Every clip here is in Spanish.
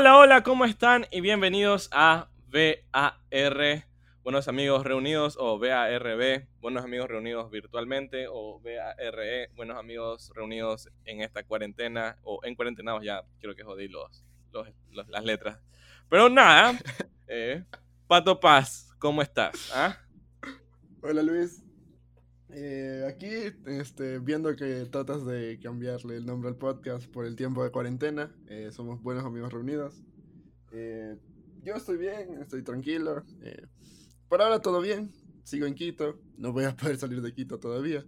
Hola, hola, ¿cómo están? Y bienvenidos a VAR, Buenos Amigos Reunidos, o VARB, Buenos Amigos Reunidos Virtualmente, o VARE, Buenos Amigos Reunidos en esta cuarentena, o en cuarentenados ya, quiero que jodí los, las letras. Pero nada, eh, Pato Paz, ¿cómo estás? ¿Ah? Hola Luis, eh, aquí, este, viendo que tratas de cambiarle el nombre al podcast por el tiempo de cuarentena, eh, somos buenos amigos reunidos. Eh, yo estoy bien, estoy tranquilo. por ahora todo bien, sigo en Quito, no voy a poder salir de Quito todavía.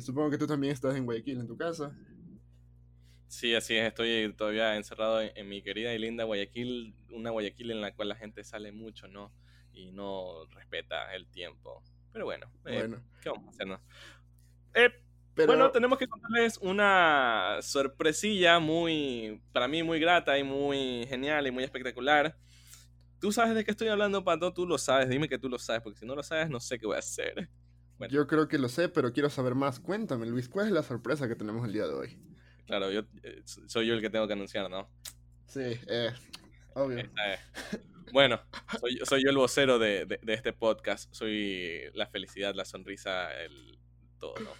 supongo que tú también estás en Guayaquil, en tu casa. Sí, así es, estoy todavía encerrado en, mi querida y linda Guayaquil, una Guayaquil en la cual la gente sale mucho, ¿no? Y no respeta el tiempo. Pero bueno, eh, ¿qué vamos a hacer? Eh, Bueno, tenemos que contarles una sorpresilla muy, para mí muy grata y muy genial y muy espectacular. ¿Tú sabes de qué estoy hablando, Pato? Tú lo sabes, dime que tú lo sabes, porque si no lo sabes, no sé qué voy a hacer. Yo creo que lo sé, pero quiero saber más. Cuéntame, Luis, ¿cuál es la sorpresa que tenemos el día de hoy? Claro, yo eh, soy yo el que tengo que anunciar, ¿no? Sí, eh, obvio. Bueno, soy, yo el vocero de, este podcast. Soy la felicidad, la sonrisa, el todo, ¿no?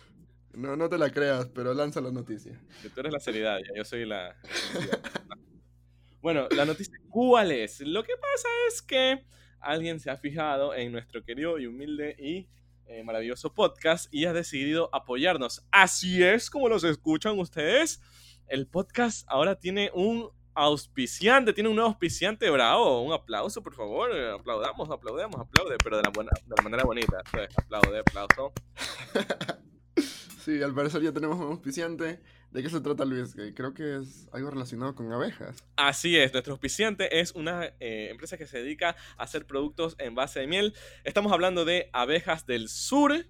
No, no te la creas, pero lanza la noticia. Tú eres la seriedad, yo soy la... bueno, la noticia, ¿cuál es? Lo que pasa es que alguien se ha fijado en nuestro querido y humilde y eh, maravilloso podcast y ha decidido apoyarnos. Así es como los escuchan ustedes. El podcast ahora tiene un auspiciante, tiene un nuevo auspiciante bravo. Un aplauso, por favor. Aplaudamos, aplaudemos, aplaude, pero de la, buena, de la manera bonita. aplaude, aplauso. Sí, al parecer ya tenemos un auspiciante. ¿De qué se trata, Luis? Creo que es algo relacionado con abejas. Así es, nuestro auspiciante es una eh, empresa que se dedica a hacer productos en base de miel. Estamos hablando de Abejas del Sur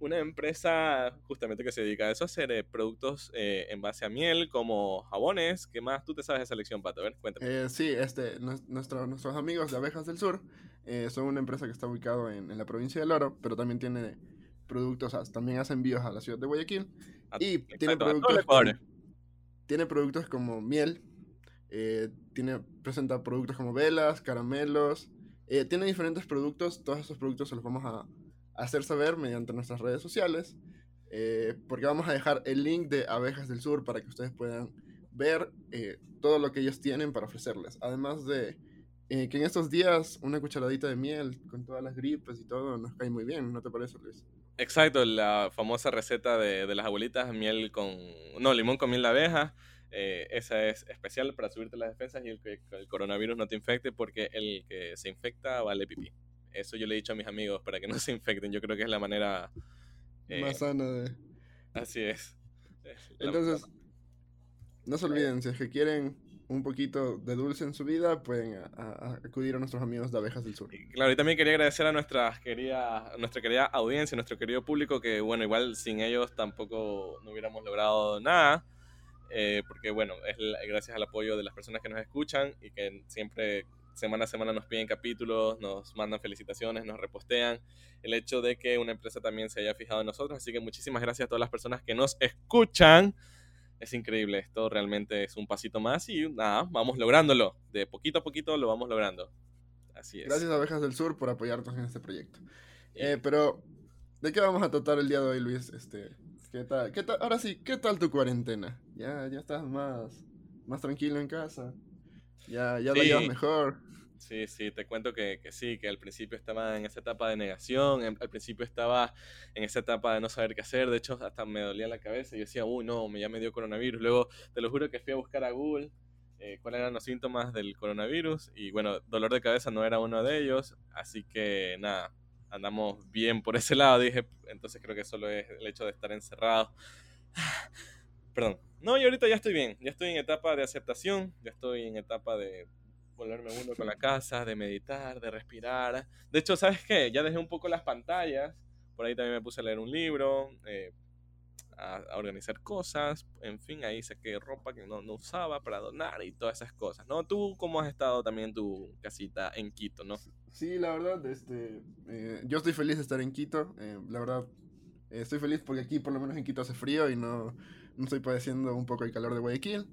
una empresa justamente que se dedica a eso, a hacer eh, productos eh, en base a miel, como jabones. ¿Qué más tú te sabes de esa lección, Pato? A ver, cuéntame. Eh, sí, este, nuestros amigos de Abejas del Sur son una empresa que está ubicado en, la provincia del Oro, pero también tiene productos, también hace envíos a la ciudad de Guayaquil. y tiene productos, como, tiene productos como miel, tiene, presenta productos como velas, caramelos, tiene diferentes productos, todos estos productos se los vamos a hacer saber mediante nuestras redes sociales, eh, porque vamos a dejar el link de Abejas del Sur para que ustedes puedan ver eh, todo lo que ellos tienen para ofrecerles. Además de eh, que en estos días una cucharadita de miel con todas las gripes y todo nos cae muy bien, ¿no te parece, Luis? Exacto, la famosa receta de, de las abuelitas, miel con, no, limón con miel de abeja. esa es especial para subirte las defensas y el que el coronavirus no te infecte porque el que se infecta vale pipí. Eso yo le he dicho a mis amigos para que no se infecten. Yo creo que es la manera eh, más sana de. Así es. Entonces, no se olviden, si es que quieren un poquito de dulce en su vida, pueden acudir a nuestros amigos de Abejas del Sur. Claro, y también quería agradecer a nuestra querida, nuestra querida audiencia, nuestro querido público, que bueno, igual sin ellos tampoco no hubiéramos logrado nada. Eh, porque bueno, es gracias al apoyo de las personas que nos escuchan y que siempre semana a semana nos piden capítulos, nos mandan felicitaciones, nos repostean. El hecho de que una empresa también se haya fijado en nosotros. Así que muchísimas gracias a todas las personas que nos escuchan. Es increíble, esto realmente es un pasito más y nada, vamos lográndolo. De poquito a poquito lo vamos logrando. Así es. Gracias a Abejas del Sur por apoyarnos en este proyecto. Eh, pero, ¿de qué vamos a tratar el día de hoy, Luis? Este, ¿qué tal? ¿Qué tal? Ahora sí, ¿qué tal tu cuarentena? ¿Ya, ya estás más, más tranquilo en casa? ¿Ya, ya lo llevas mejor? Sí, sí, te cuento que, sí, que al principio estaba en esa etapa de negación, al principio estaba en esa etapa de no saber qué hacer, de hecho hasta me dolía la cabeza y yo decía, uy, no, ya me dio coronavirus. Luego, te lo juro que fui a buscar a Google eh, cuáles eran los síntomas del coronavirus y bueno, dolor de cabeza no era uno de ellos, así que nada, andamos bien por ese lado, dije, entonces creo que solo es el hecho de estar encerrado. Perdón. No, y ahorita ya estoy bien, ya estoy en etapa de aceptación, ya estoy en etapa de volverme uno con la casa, de meditar, de respirar. De hecho, ¿sabes qué? Ya dejé un poco las pantallas, por ahí también me puse a leer un libro, eh, a, organizar cosas, en fin, ahí saqué ropa que no, no, usaba para donar y todas esas cosas, ¿no? ¿Tú cómo has estado también en tu casita en Quito, no? Sí, la verdad, este, eh, yo estoy feliz de estar en Quito, eh, la verdad, estoy feliz porque aquí por lo menos en Quito hace frío y no, no estoy padeciendo un poco el calor de Guayaquil.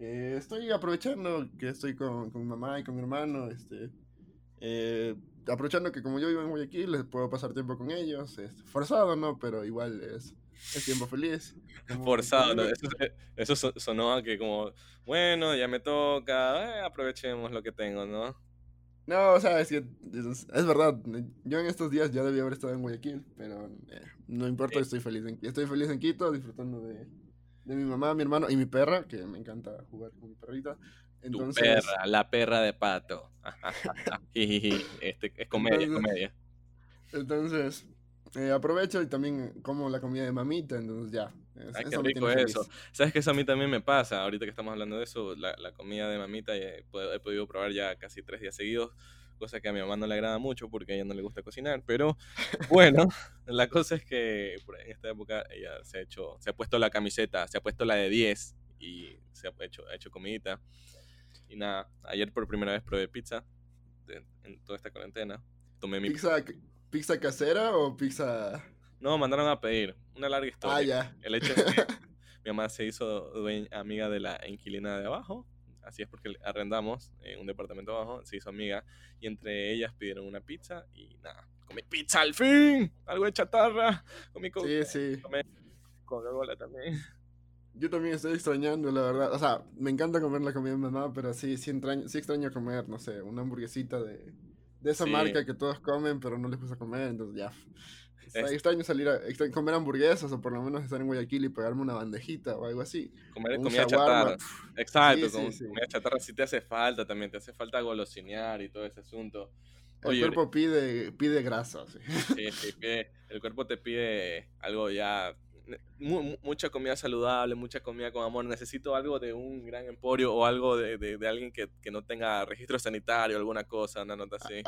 Eh, estoy aprovechando que estoy con, con, mi mamá y con mi hermano, este, eh, aprovechando que como yo vivo en Guayaquil, les puedo pasar tiempo con ellos, es forzado, ¿no? Pero igual es, es tiempo feliz. forzado, ¿no? Eso, eso, sonó a que como, bueno, ya me toca, eh, aprovechemos lo que tengo, ¿no? No, o sea, es que es, verdad. Yo en estos días ya debía haber estado en Guayaquil, pero no importa, estoy feliz en, estoy feliz en Quito, disfrutando de, de mi mamá, mi hermano y mi perra, que me encanta jugar con mi perrita. Entonces, tu perra, la perra de pato. este, es comedia, entonces, comedia. Entonces, eh, aprovecho y también como la comida de mamita, entonces ya. Ay, qué rico eso. Sabes que eso a mí también me pasa, ahorita que estamos hablando de eso, la, la comida de mamita he, he podido probar ya casi tres días seguidos cosa que a mi mamá no le agrada mucho porque a ella no le gusta cocinar, pero bueno, la cosa es que en esta época ella se ha hecho, se ha puesto la camiseta, se ha puesto la de 10 y se ha hecho, ha hecho comidita. Y nada, ayer por primera vez probé pizza en toda esta cuarentena. Tomé mi pizza, pizza casera o pizza No, mandaron a pedir, una larga historia. Ah, ya. El hecho es que mi mamá se hizo amiga de la inquilina de abajo así es porque arrendamos un departamento abajo, se hizo amiga y entre ellas pidieron una pizza y nada, comí pizza al fin, algo de chatarra, comí con, sí, Coca-Cola también. Yo también estoy extrañando, la verdad. O sea, me encanta comer la comida de mamá, pero sí, sí, extraño, sí extraño comer, no sé, una hamburguesita de, de esa marca que todos comen, pero no les gusta comer, entonces ya. Es... Extraño salir a comer hamburguesas o por lo menos estar en Guayaquil y pegarme una bandejita o algo así. Comer comida chatarra. Exacto, comida chatarra sí te hace falta también, te hace falta golosinear y todo ese asunto. el cuerpo pide, pide grasa. Sí, sí, el cuerpo te pide algo ya mucha comida saludable, mucha comida con amor. Necesito algo de un gran emporio o algo de, de, de alguien que, que, no tenga registro sanitario, alguna cosa, una nota así.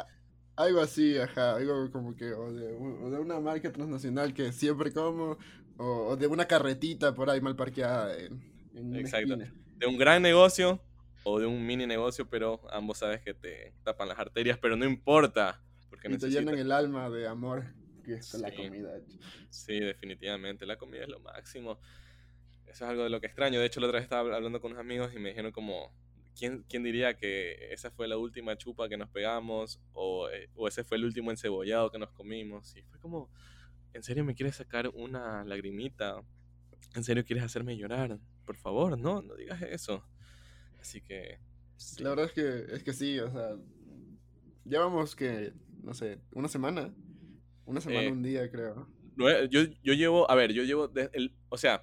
Algo así, ajá, algo como que, o de, o de una marca transnacional que siempre como, o, de una carretita por ahí mal parqueada en, Exacto. De un gran negocio o de un mini negocio, pero ambos sabes que te tapan las arterias, pero no importa. Porque y te llenan el alma de amor que es la comida. Sí, definitivamente, la comida es lo máximo. Eso es algo de lo que extraño. De hecho, la otra vez estaba hablando con unos amigos y me dijeron como, ¿quién, ¿quién, diría que esa fue la última chupa que nos pegamos o, eh, o, ese fue el último encebollado que nos comimos? Y fue como, ¿en serio me quieres sacar una lagrimita? ¿En serio quieres hacerme llorar? Por favor, no, no digas eso. Así que... Sí. La verdad es que, es que sí, o sea, llevamos que, no sé, una semana. Una semana, eh, un día, creo. Yo, yo llevo, a ver, yo llevo, el, o sea,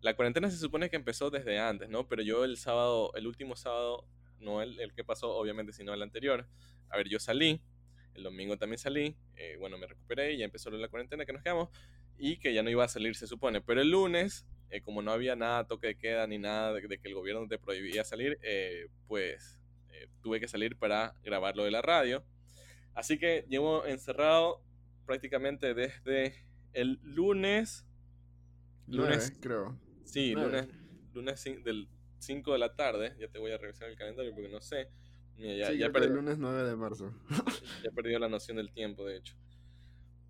la cuarentena se supone que empezó desde antes, ¿no? Pero yo el sábado, el último sábado, no el, el que pasó, obviamente, sino el anterior. A ver, yo salí, el domingo también salí, eh, bueno, me recuperé y ya empezó la cuarentena que nos quedamos y que ya no iba a salir, se supone. Pero el lunes, eh, como no había nada, toque de queda ni nada de, de que el gobierno te prohibía salir, eh, pues eh, tuve que salir para grabar lo de la radio. Así que llevo encerrado prácticamente desde el lunes. Lunes, creo. Sí, lunes, lunes del 5 de la tarde. Ya te voy a revisar el calendario porque no sé. Mira, ya, sí, ya perdí, el lunes 9 de marzo. ya perdido la noción del tiempo, de hecho.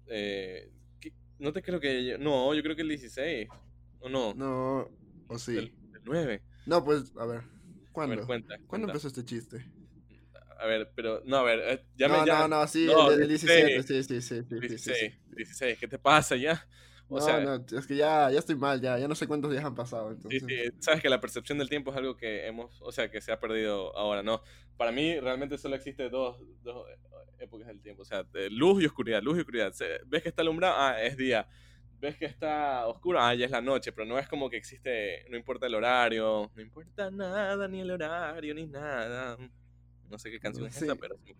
Eh, no te creo que. No, yo creo que el 16. ¿O no? No, o sí. El, el 9. No, pues, a ver. ¿Cuándo? A ver, cuenta, ¿Cuándo cuenta. empezó este chiste? A ver, pero, no, a ver, eh, ya no, me. Ya, no, no, sí, no, el, el 17, sí, sí, sí. 16, sí, sí. 16, ¿qué te pasa ya? O no, sea, no, es que ya, ya estoy mal, ya, ya no sé cuántos días han pasado. Entonces. Sí, sí, sabes que la percepción del tiempo es algo que hemos, o sea, que se ha perdido ahora, ¿no? Para mí realmente solo existe dos, dos épocas del tiempo, o sea, luz y oscuridad, luz y oscuridad. ¿Ves que está alumbrado? Ah, es día. ¿Ves que está oscuro? Ah, ya es la noche, pero no es como que existe, no importa el horario, no importa nada, ni el horario, ni nada. No sé qué canción sí. es esa, pero sí.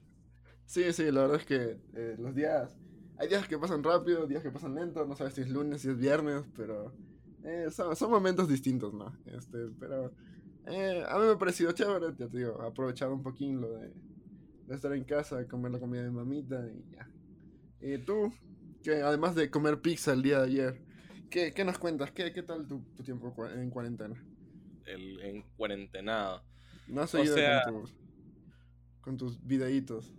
Sí, sí, la verdad es que eh, los días hay días que pasan rápido, días que pasan lento, no sabes si es lunes, si es viernes, pero eh, son, son, momentos distintos, ¿no? Este, pero eh, a mí me ha parecido chévere, ya te digo, aprovechar un poquín lo de, de, estar en casa, comer la comida de mamita y ya. Y tú, que además de comer pizza el día de ayer, ¿qué, qué nos cuentas? ¿Qué, qué tal tu, tu, tiempo en cuarentena? El en cuarentenado. No has seguido o sea... con, tus, con tus videitos.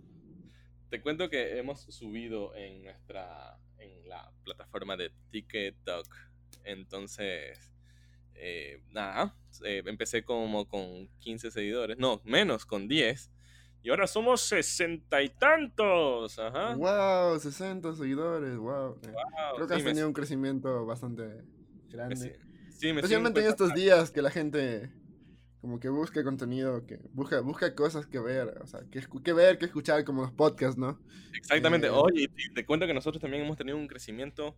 Te cuento que hemos subido en nuestra en la plataforma de TikTok. Entonces, eh, nada, eh, empecé como con 15 seguidores, no, menos, con 10. Y ahora somos sesenta y tantos. Ajá. Wow, 60 seguidores, wow. Creo que has tenido un crecimiento bastante grande. Sí, me Especialmente en estos días que la gente como que busca contenido, que busca, busca cosas que ver, o sea, que, que ver, que escuchar, como los podcasts, ¿no? Exactamente. Eh, Oye, te cuento que nosotros también hemos tenido un crecimiento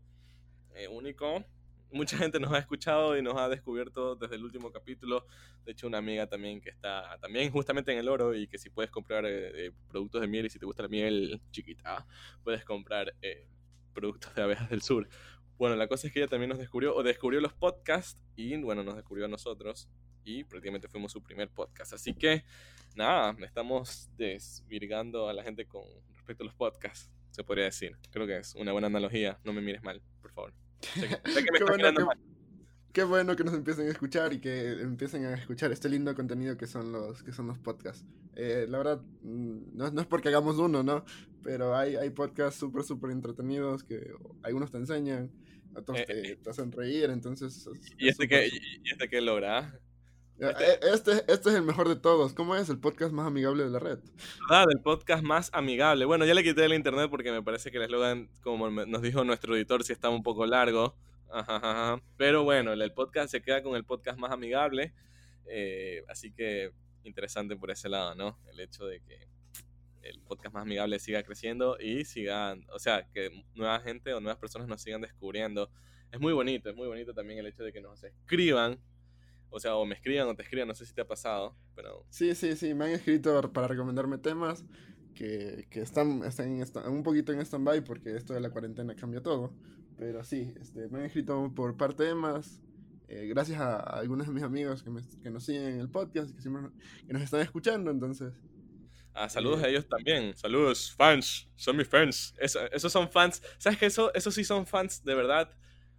único mucha gente nos ha escuchado y nos ha descubierto desde el último capítulo. De hecho, una amiga también que está también justamente en el oro y que si puedes comprar eh, eh, productos de miel y si te gusta la miel chiquita, puedes comprar eh, productos de abejas del sur. Bueno, la cosa es que ella también nos descubrió, o descubrió los podcasts y bueno, nos descubrió a nosotros y prácticamente fuimos su primer podcast. Así que nada, estamos desvirgando a la gente con respecto a los podcasts, se podría decir. Creo que es una buena analogía, no me mires mal, por favor. qué, bueno, que, nos empiecen a escuchar y que empiecen a escuchar este lindo contenido que son los, que son los podcasts. Eh, la verdad, mm, no, no, es porque hagamos uno, ¿no? Pero hay, hay podcasts súper, súper entretenidos que algunos te enseñan, otros eh, te, eh, te, hacen reír, entonces... ¿Y, este que, ¿Y este que logra? Este, este, este, es el mejor de todos. ¿Cómo es? El podcast más amigable de la red. Ah, del podcast más amigable. Bueno, ya le quité el internet porque me parece que el eslogan, como nos dijo nuestro editor, sí estaba un poco largo. Pero bueno, el podcast se queda con el podcast más amigable. Eh, así que interesante por ese lado, ¿no? El hecho de que el podcast más amigable siga creciendo y sigan, o sea, que nueva gente o nuevas personas nos sigan descubriendo. Es muy bonito, es muy bonito también el hecho de que nos escriban o sea, o me escriban o te escriban, no sé si te ha pasado, pero... Sí, sí, sí, me han escrito para recomendarme temas que, que están, están un poquito en stand-by porque esto de la cuarentena cambió todo. Pero sí, este, me han escrito por parte de temas, eh, gracias a, algunos de mis amigos que, me, que nos siguen en el podcast, que, siempre, que nos están escuchando, entonces... Ah, saludos a ellos también. Saludos, fans. Son mis fans. esos son fans. ¿Sabes que eso, eso sí son fans de verdad?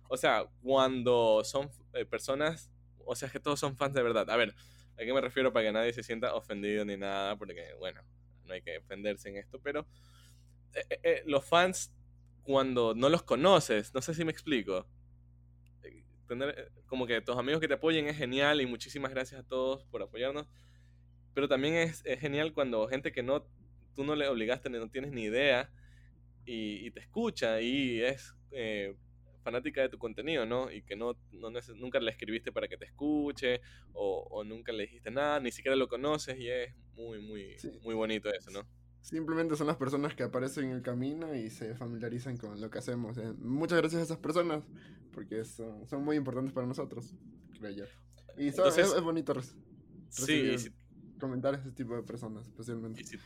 O sea, cuando son eh, personas o sea, es que todos son fans de verdad. A ver, ¿a qué me refiero para que nadie se sienta ofendido ni nada? Porque, bueno, no hay que ofenderse en esto, pero eh, eh, eh, los fans, cuando no los conoces, no sé si me explico. Tener, como que tus amigos que te apoyen es genial y muchísimas gracias a todos por apoyarnos. Pero también es, genial cuando gente que no, tú no le obligaste ni no tienes ni idea y, te escucha y es fanática de tu contenido, ¿no? Y que no, no nunca le escribiste para que te escuche o, nunca le dijiste nada, ni siquiera lo conoces y es muy, muy, muy bonito eso, ¿no? Simplemente son las personas que aparecen en el camino y se familiarizan con lo que hacemos. ¿eh? Muchas gracias a esas personas porque son, son muy importantes para nosotros, creo yo. Y es, bonito recibir sí, comentar a ese tipo de personas, especialmente si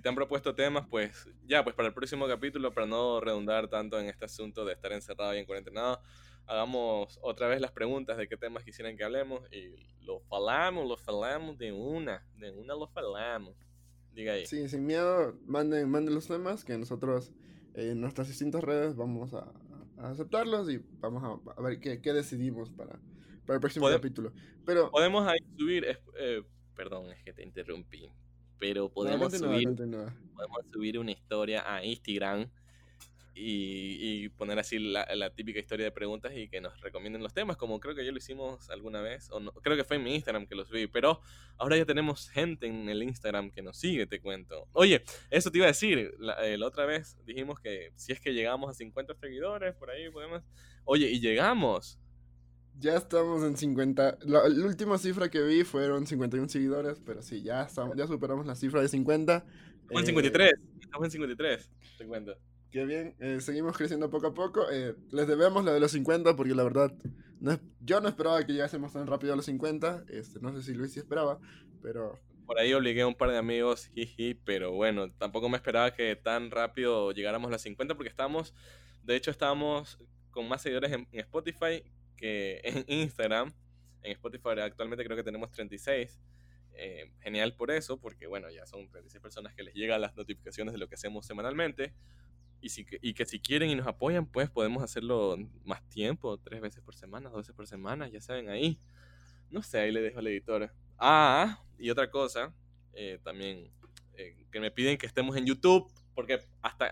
te han propuesto temas, pues ya, pues para el próximo capítulo, para no redundar tanto en este asunto de estar encerrado y en cuarentena, hagamos otra vez las preguntas de qué temas quisieran que hablemos y lo falamos, lo falamos de una, de una lo falamos. Diga ahí. Sí, sin miedo, manden, manden los temas que nosotros en nuestras distintas redes vamos a, aceptarlos y vamos a, ver qué, qué, decidimos para, para el próximo capítulo. Pero podemos ahí subir, eh, perdón, es que te interrumpí pero podemos, subir, podemos subir una historia a Instagram y, poner así la, típica historia de preguntas y que nos recomienden los temas, como creo que ya lo hicimos alguna vez, o no, creo que fue en mi Instagram que lo subí, pero ahora ya tenemos gente en el Instagram que nos sigue, te cuento. Oye, eso te iba a decir, la, eh, la otra vez dijimos que si es que llegamos a 50 seguidores, por ahí podemos... Oye, y llegamos. Ya estamos en 50. La, última cifra que vi fueron 51 seguidores, pero sí, ya, estamos, ya superamos la cifra de 50. Estamos en 53. Eh, estamos en 53, te cuento. Qué bien, eh, seguimos creciendo poco a poco. Eh, les debemos la de los 50 porque la verdad, no, yo no esperaba que llegásemos tan rápido a los 50. Este, no sé si Luis sí esperaba, pero... Por ahí obligué a un par de amigos, jiji, pero bueno, tampoco me esperaba que tan rápido llegáramos a los 50 porque estábamos, de hecho estábamos con más seguidores en Spotify en Instagram. En Spotify actualmente creo que tenemos 36. Eh, genial por eso, porque bueno, ya son 36 personas que les llegan las notificaciones de lo que hacemos semanalmente. Y, si, y que si quieren y nos apoyan, pues podemos hacerlo más tiempo, tres veces por semana, dos veces por semana, ya saben ahí. No sé, ahí le dejo al editor. Ah, y otra cosa, eh, también eh, que me piden que estemos en YouTube, porque hasta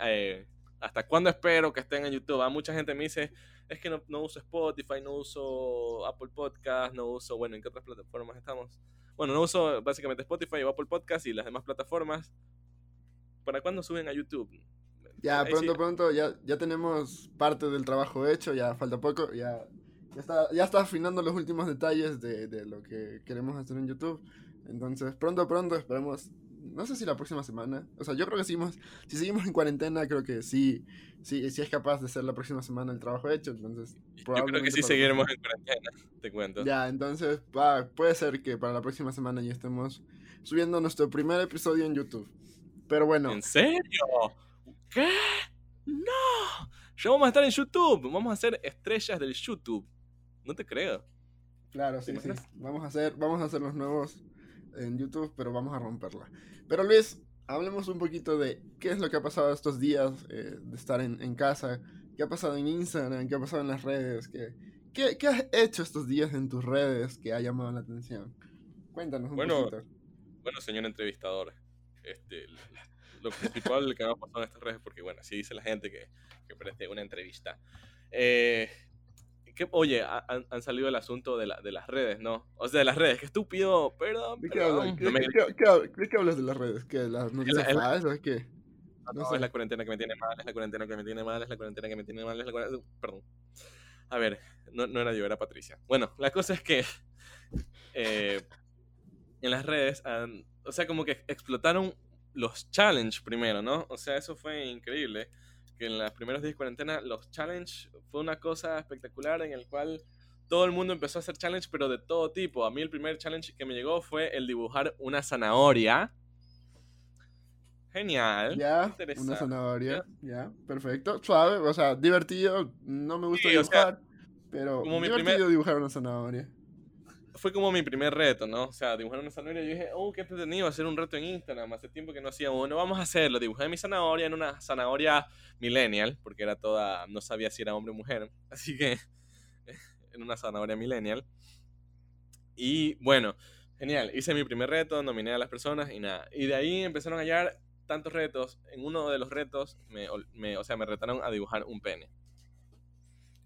¿Hasta cuándo espero que estén en YouTube? A mucha gente me dice, es que no, no, uso Spotify, no uso Apple Podcast, no uso, bueno, ¿en qué otras plataformas estamos? Bueno, no uso básicamente Spotify o Apple Podcast y las demás plataformas. ¿Para cuándo suben a YouTube? Ya, pronto, pronto, ya, ya tenemos parte del trabajo hecho, ya falta poco, ya, ya, está, ya está afinando los últimos detalles de, de lo que queremos hacer en YouTube. Entonces, pronto, pronto, esperemos no sé si la próxima semana. O sea, yo creo que seguimos, si seguimos en cuarentena, creo que sí, sí, sí es capaz de ser la próxima semana el trabajo hecho. Entonces, Yo creo que sí seguiremos en cuarentena, te cuento. Ya, entonces va, puede ser que para la próxima semana ya estemos subiendo nuestro primer episodio en YouTube. Pero bueno. ¿En serio? ¿Qué? No. Ya vamos a estar en YouTube. Vamos a ser estrellas del YouTube. No te creo. Claro, sí, sí. Vamos a hacer, vamos a hacer los nuevos en YouTube, pero vamos a romperla. Pero Luis, hablemos un poquito de qué es lo que ha pasado estos días eh, de estar en, en, casa, qué ha pasado en Instagram, qué ha pasado en las redes, qué, qué, qué, has hecho estos días en tus redes que ha llamado la atención. Cuéntanos un bueno, poquito. Bueno, señor entrevistador, este, lo principal que me ha pasado en estas redes, porque bueno, así dice la gente que, que preste una entrevista. Eh, oye, han, salido el asunto de, la, de las redes, ¿no? O sea, de las redes, qué estúpido, perdón. ¿De qué, hablas? ¿Qué, qué, hablas de las redes? ¿Qué? ¿Las noticias falsas? ¿Qué? No, no es la cuarentena que me tiene mal, es la cuarentena que me tiene mal, es la cuarentena que me tiene mal, es la cuarentena... Perdón. A ver, no, no era yo, era Patricia. Bueno, la cosa es que eh, en las redes, han, o sea, como que explotaron los challenge primero, ¿no? O sea, eso fue increíble que en las primeros días de cuarentena los challenge fue una cosa espectacular en el cual todo el mundo empezó a hacer challenge, pero de todo tipo. A mí el primer challenge que me llegó fue el dibujar una zanahoria. Genial. Ya, una zanahoria. Ya, perfecto. Suave, o sea, divertido. No me gusta dibujar, pero como divertido mi primer... dibujar una zanahoria fue como mi primer reto, ¿no? O sea, dibujar una zanahoria. Yo dije, oh, qué entretenido hacer un reto en Instagram. Hace tiempo que no hacía uno. Vamos a hacerlo. Dibujé mi zanahoria en una zanahoria millennial, porque era toda. No sabía si era hombre o mujer. Así que. en una zanahoria millennial. Y bueno, genial. Hice mi primer reto, nominé a las personas y nada. Y de ahí empezaron a hallar tantos retos. En uno de los retos, me, o sea, me retaron a dibujar un pene.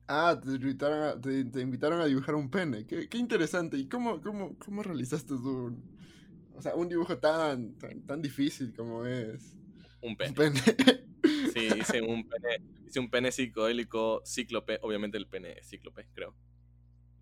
Ah, te invitaron a, te, invitaron a dibujar un pene. Qué, qué interesante. ¿Y cómo, cómo, cómo realizaste un, o sea, un dibujo tan, tan, difícil como es? Un pene. sí, hice un pene, hice un pene psicodélico cíclope. Obviamente el pene es cíclope, creo.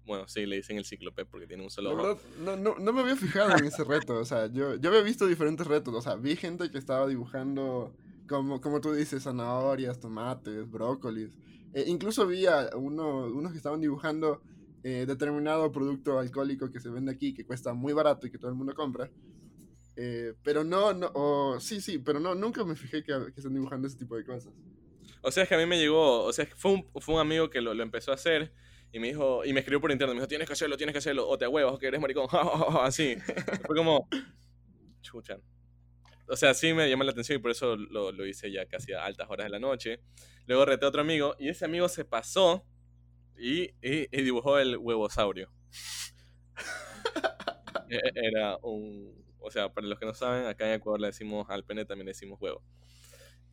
Bueno, sí, le dicen el cíclope porque tiene un solo ojo. No, no, no me había fijado en ese reto. O sea, yo, yo había visto diferentes retos. O sea, vi gente que estaba dibujando, como, como tú dices, zanahorias, tomates, brócolis. Eh, incluso vi a uno, unos que estaban dibujando eh, determinado producto alcohólico que se vende aquí, que cuesta muy barato y que todo el mundo compra. Eh, pero no, no, sí, sí, pero no, nunca me fijé que, que están dibujando ese tipo de cosas. O sea, es que a mí me llegó, o sea, fue un, fue un amigo que lo, lo, empezó a hacer y me dijo, y me escribió por internet, me dijo, tienes que hacerlo, tienes que hacerlo, o te huevas, o que eres maricón, así. fue como, chuchan. O sea, sí me llamó la atención y por eso lo, lo hice ya casi a altas horas de la noche. Luego reté a otro amigo y ese amigo se pasó y, y, dibujó el huevosaurio. E, e, era un... O sea, para los que no saben, acá en Ecuador le decimos al pene, también le decimos huevo.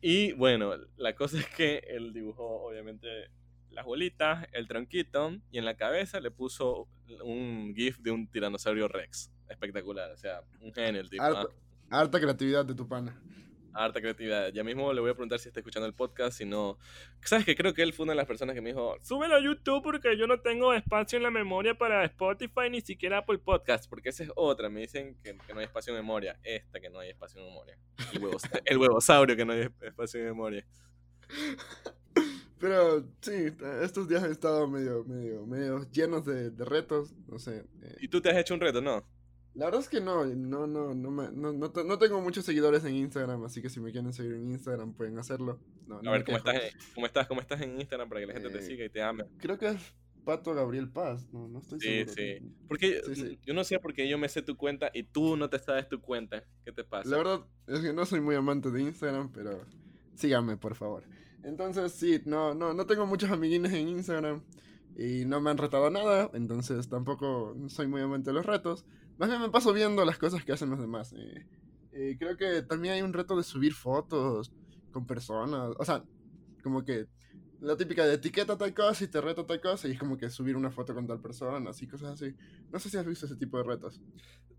Y bueno, la cosa es que él dibujó obviamente las bolitas, el tronquito y en la cabeza le puso un GIF de un tiranosaurio Rex. Espectacular, o sea, un genio el tipo. ¿ah? Harta creatividad de tu pana harta creatividad. Ya mismo le voy a preguntar si está escuchando el podcast, si no... ¿Sabes que Creo que él fue una de las personas que me dijo, súbelo a YouTube porque yo no tengo espacio en la memoria para Spotify ni siquiera Apple Podcast, porque esa es otra. Me dicen que, no hay espacio en memoria. Esta que no hay espacio en memoria. El, huevos, el huevosaurio que no hay espacio en memoria. Pero sí, estos días he estado medio, medio, medio llenos de, retos, no sé. Eh. ¿Y tú te has hecho un reto, no? La verdad es que no, no, no, no, me, no, no, no, tengo muchos seguidores en Instagram, así que si me quieren seguir en Instagram pueden hacerlo. a ver, ¿cómo estás, ¿cómo estás, ¿cómo estás en Instagram para que la gente te eh, siga y te ame? Creo que es Pato Gabriel Paz, no, no estoy seguro. Sí, sí. Porque yo no sé por qué yo me sé tu cuenta y tú no te sabes tu cuenta. ¿Qué te pasa? La verdad es que no soy muy amante de Instagram, pero síganme, por favor. Entonces, sí, no, no, no tengo muchos amiguines en Instagram y no me han retado nada, entonces tampoco soy muy amante de los retos. Más bien me paso viendo las cosas que hacen los demás. Eh, creo que también hay un reto de subir fotos con personas. O sea, como que la típica de etiqueta tal cosa y te reto tal cosa y es como que subir una foto con tal persona, así, cosas así. No sé si has visto ese tipo de retos.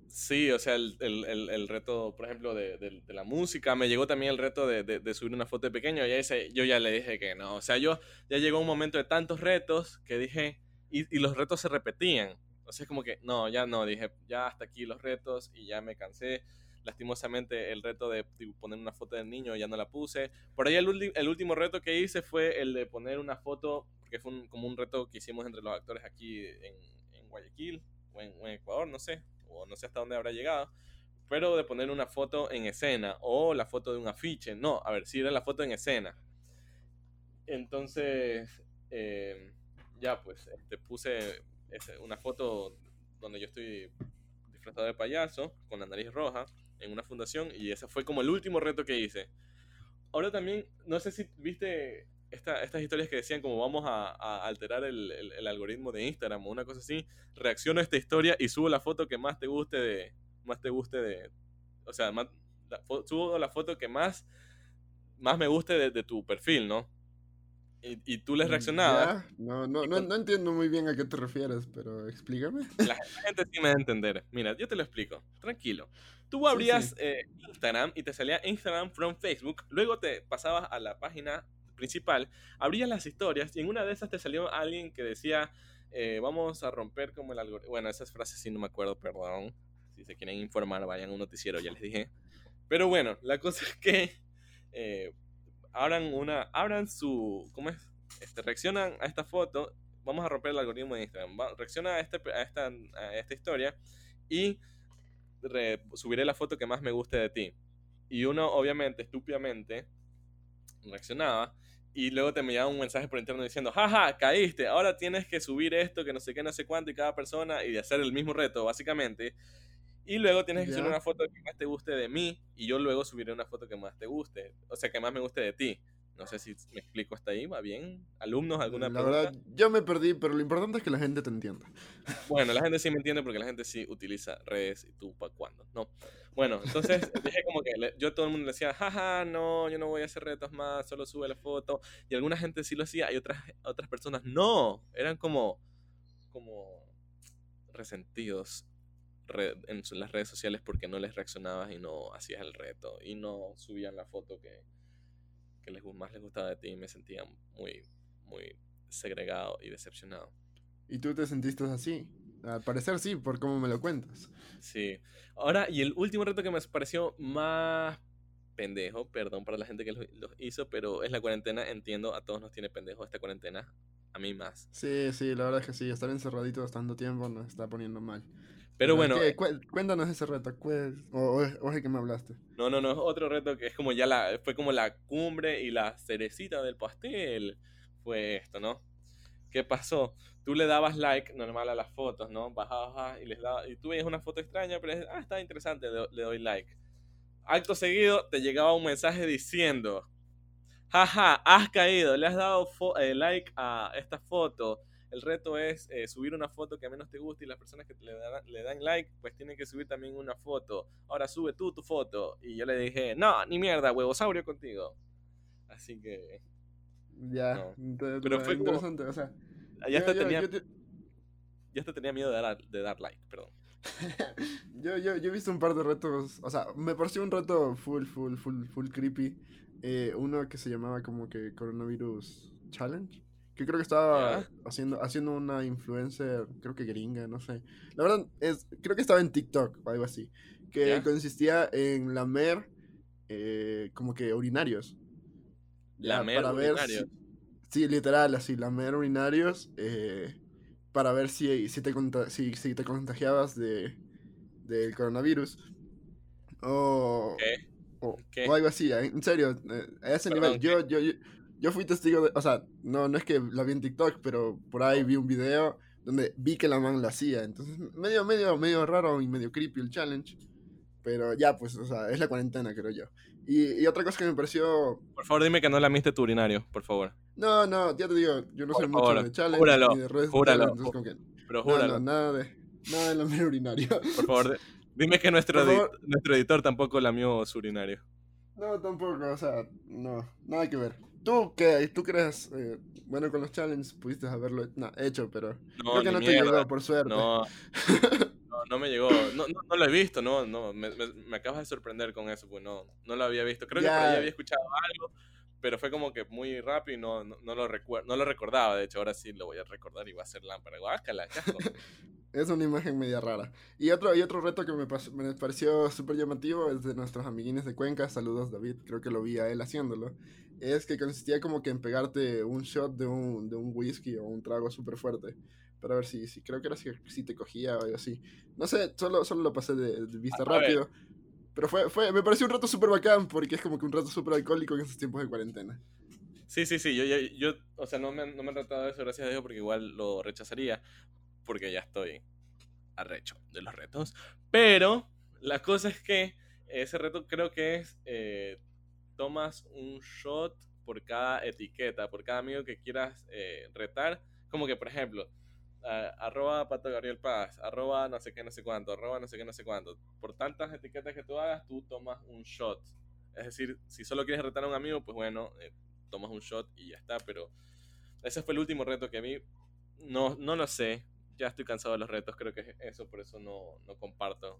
Sí, o sea, el, el, el, reto, por ejemplo, de, de, la música, me llegó también el reto de, de subir una foto de pequeño, y ese, yo ya le dije que no, o sea, yo ya llegó un momento de tantos retos que dije, y, y los retos se repetían, o como que, no, ya no, dije, ya hasta aquí los retos y ya me cansé, lastimosamente el reto de poner una foto del niño ya no la puse. Por ahí el, último reto que hice fue el de poner una foto, porque fue como un reto que hicimos entre los actores aquí en, Guayaquil o en, Ecuador, no sé, o no sé hasta dónde habrá llegado. Pero de poner una foto en escena o la foto de un afiche. No, a ver, si era la foto en escena. Entonces, eh, ya pues, este, puse una foto donde yo estoy disfrazado de payaso con la nariz roja en una fundación y ese fue como el último reto que hice. Ahora también, no sé si viste estas historias que decían como vamos a, alterar el, algoritmo de Instagram o una cosa así, reacciono a esta historia y subo la foto que más te guste de, más te guste de, o sea, subo la foto que más, más me guste de tu perfil, ¿no? Y, tú les mm, reaccionabas. No, no, no, no, entiendo muy bien a qué te refieres, pero explícame. La gente sí me va a entender. Mira, yo te lo explico. Tranquilo. Tú abrías eh, Instagram y te salía Instagram from Facebook. Luego te pasabas a la página principal, abrías las historias y en una de esas te salió alguien que decía, eh, vamos a romper como el algoritmo. Bueno, esas frases sí no me acuerdo, perdón. Si se quieren informar, vayan a un noticiero, ya les dije. Pero bueno, la cosa es que eh, abran una, abran su, ¿cómo es? Este, reaccionan a esta foto, vamos a romper el algoritmo de Instagram, reacciona a, este, a, esta, a esta historia y subiré la foto que más me guste de ti. Y uno, obviamente, estúpidamente, reaccionaba y luego te enviaba un mensaje por interno diciendo, jaja, caíste, ahora tienes que subir esto, que no sé qué, no sé cuánto, y cada persona, y de hacer el mismo reto, básicamente. Y luego tienes que subir una foto que más te guste de mí y yo luego subiré una foto que más te guste, o sea, que más me guste de ti. No sé si me explico hasta ahí, ¿va bien? ¿Alumnos, alguna la verdad, yo me perdí, pero lo importante es que la gente te entienda. Bueno, la gente sí me entiende porque la gente sí utiliza redes y tú para cuándo, ¿no? Bueno, entonces dije como que yo a todo el mundo le decía, jaja, no, yo no voy a hacer retos más, solo sube la foto. Y alguna gente sí lo hacía y otras, otras personas no, eran como, como resentidos en las redes sociales porque no les reaccionabas y no hacías el reto y no subían la foto que, que les, más les gustaba de ti y me sentía muy, muy segregado y decepcionado. ¿Y tú te sentiste así? Al parecer sí, por cómo me lo cuentas. Sí. Ahora, y el último reto que me pareció más pendejo, perdón para la gente que lo, hizo, pero es la cuarentena, entiendo, a todos nos tiene pendejo esta cuarentena, a mí más. Sí, sí, la verdad es que sí, estar encerraditos tanto tiempo nos está poniendo mal. Pero bueno. cuéntanos ese reto, o, es el que me hablaste. No, no, no, es otro reto que es como ya la, fue como la cumbre y la cerecita del pastel. Fue esto, ¿no? ¿Qué pasó? Tú le dabas like normal a las fotos, ¿no? Bajabas y les dabas, y tú veías una foto extraña, pero ah, está interesante, le, doy like. Acto seguido te llegaba un mensaje diciendo, jaja, has caído, le has dado eh, like a esta foto el reto es eh, subir una foto que a menos te guste y las personas que le dan, le dan like, pues tienen que subir también una foto. Ahora sube tú tu foto. Y yo le dije, no, ni mierda, huevosaurio contigo. Así que... Ya, pero fue interesante, o sea... Ya hasta tenía... Ya tenía miedo de dar, de dar like, perdón. yo, yo, yo he visto un par de retos, o sea, me pareció un reto full, full, full, full creepy. Eh, uno que se llamaba como que Coronavirus Challenge. Que creo que estaba haciendo, haciendo una influencer, creo que gringa, no sé. La verdad, es, creo que estaba en TikTok o algo así. Que consistía en lamer eh, como que urinarios. Lamer urinarios. sí, literal, así, lamer urinarios. Eh, para ver si, si, te, si, si te contagiabas de, del coronavirus. O, o, algo así, en serio, eh, a ese nivel. Yo, yo, yo, yo fui testigo de, o sea, no, no es que la vi en TikTok, pero por ahí vi un video donde vi que la man lo hacía. Entonces, medio, medio, medio raro y medio creepy el challenge. Pero ya, pues, o sea, es la cuarentena, creo yo. Y, otra cosa que me pareció... Por favor, dime que no la miste tu urinario, por favor. No, no, ya te digo, yo no sé mucho de challenge ni de redes júralo, entonces que... Pero júralo. No, nada de, nada de urinario. Por favor, dime que nuestro, nuestro editor tampoco lamió su urinario. No, tampoco, o sea, no, nada que ver. ¿Tú qué? ¿Tú crees? Eh, bueno, con los challenges pudiste haberlo hecho, pero no, creo que no te llegó, por suerte. No, no, me llegó. No, no, lo he visto, no, no. Me, me, acabas de sorprender con eso, pues no, no lo había visto. Creo que por ahí había escuchado algo, pero fue como que muy rápido y no, no, lo recuerdo, no lo recordaba. De hecho, ahora sí lo voy a recordar y va a ser lámpara. Guácala, es una imagen media rara. Y otro, y otro reto que me, me pareció súper llamativo es de nuestros amiguines de Cuenca. Saludos, David. Creo que lo vi a él haciéndolo. Es que consistía como que en pegarte un shot de un, de un whisky o un trago súper fuerte. Para ver si, si creo que era si, si te cogía o algo así. No sé, solo, solo lo pasé de, vista rápido. Pero fue, fue, me pareció un rato súper bacán porque es como que un rato súper alcohólico en estos tiempos de cuarentena. Sí, sí, sí, yo, yo, yo o sea, no me, no me han tratado de eso, gracias a Dios, porque igual lo rechazaría, porque ya estoy arrecho de los retos. Pero la cosa es que ese reto creo que es, eh, tomas un shot por cada etiqueta, por cada amigo que quieras eh, retar, como que, por ejemplo, arroba Pato Gabriel Paz, arroba no sé qué, no sé cuánto, arroba no sé qué, no sé cuánto. Por tantas etiquetas que tú hagas, tú tomas un shot. Es decir, si solo quieres retar a un amigo, pues bueno, eh, tomas un shot y ya está. Pero ese fue el último reto que mí no, no lo sé. Ya estoy cansado de los retos, creo que es eso, por eso no, no comparto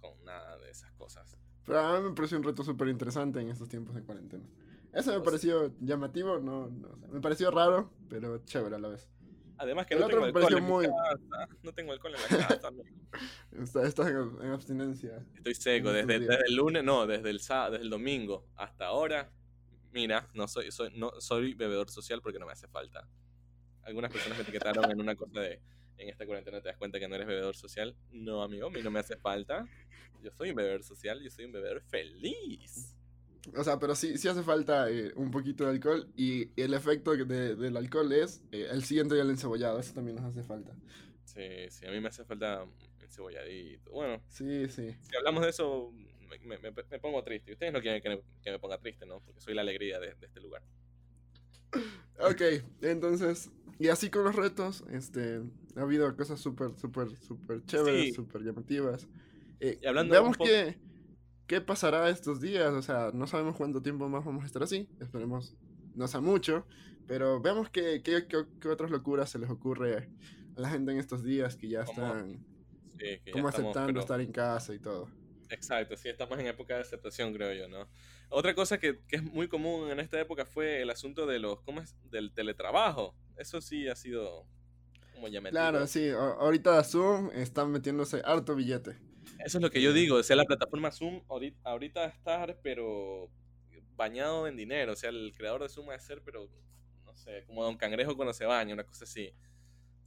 con nada de esas cosas. Pero a mí me pareció un reto súper interesante en estos tiempos de cuarentena. Eso me pues pareció llamativo, no, no me pareció raro, pero chévere a la vez. Además que no tengo, alcohol en muy... no tengo alcohol en la casa. Estás en, abstinencia. Estoy seco desde, el lunes, no, desde el sábado, desde el domingo hasta ahora. Mira, no soy, soy, no, soy bebedor social porque no me hace falta. Algunas personas me etiquetaron en una cosa de en esta cuarentena te das cuenta que no eres bebedor social. No, amigo, a mí no me hace falta. Yo soy un bebedor social, yo soy un bebedor feliz. O sea, pero sí, sí hace falta eh, un poquito de alcohol y el efecto de, del alcohol es eh, el siguiente día el encebollado, eso también nos hace falta. Sí, sí, a mí me hace falta encebolladito. Bueno, sí, sí. Si hablamos de eso, me, me, pongo triste. Ustedes no quieren que me, ponga triste, ¿no? Porque soy la alegría de, este lugar. Ok, entonces, y así con los retos, este, ha habido cosas súper, súper, súper chéveres, súper llamativas. Eh, y hablando veamos que qué pasará estos días. O sea, no sabemos cuánto tiempo más vamos a estar así. Esperemos no sea mucho. Pero veamos qué, qué, qué, otras locuras se les ocurre a la gente en estos días que ya están como aceptando estar en casa y todo. Exacto, sí, estamos en época de aceptación, creo yo, ¿no? Otra cosa que, que, es muy común en esta época fue el asunto de los, ¿cómo es? Del teletrabajo. Eso sí ha sido como llamativo. Claro, sí, ahorita Zoom están metiéndose harto billete. Eso es lo que yo digo, o sea, la plataforma Zoom ahorita, está, pero bañado en dinero, o sea, el creador de Zoom va a ser, pero, no sé, como Don Cangrejo cuando se baña, una cosa así.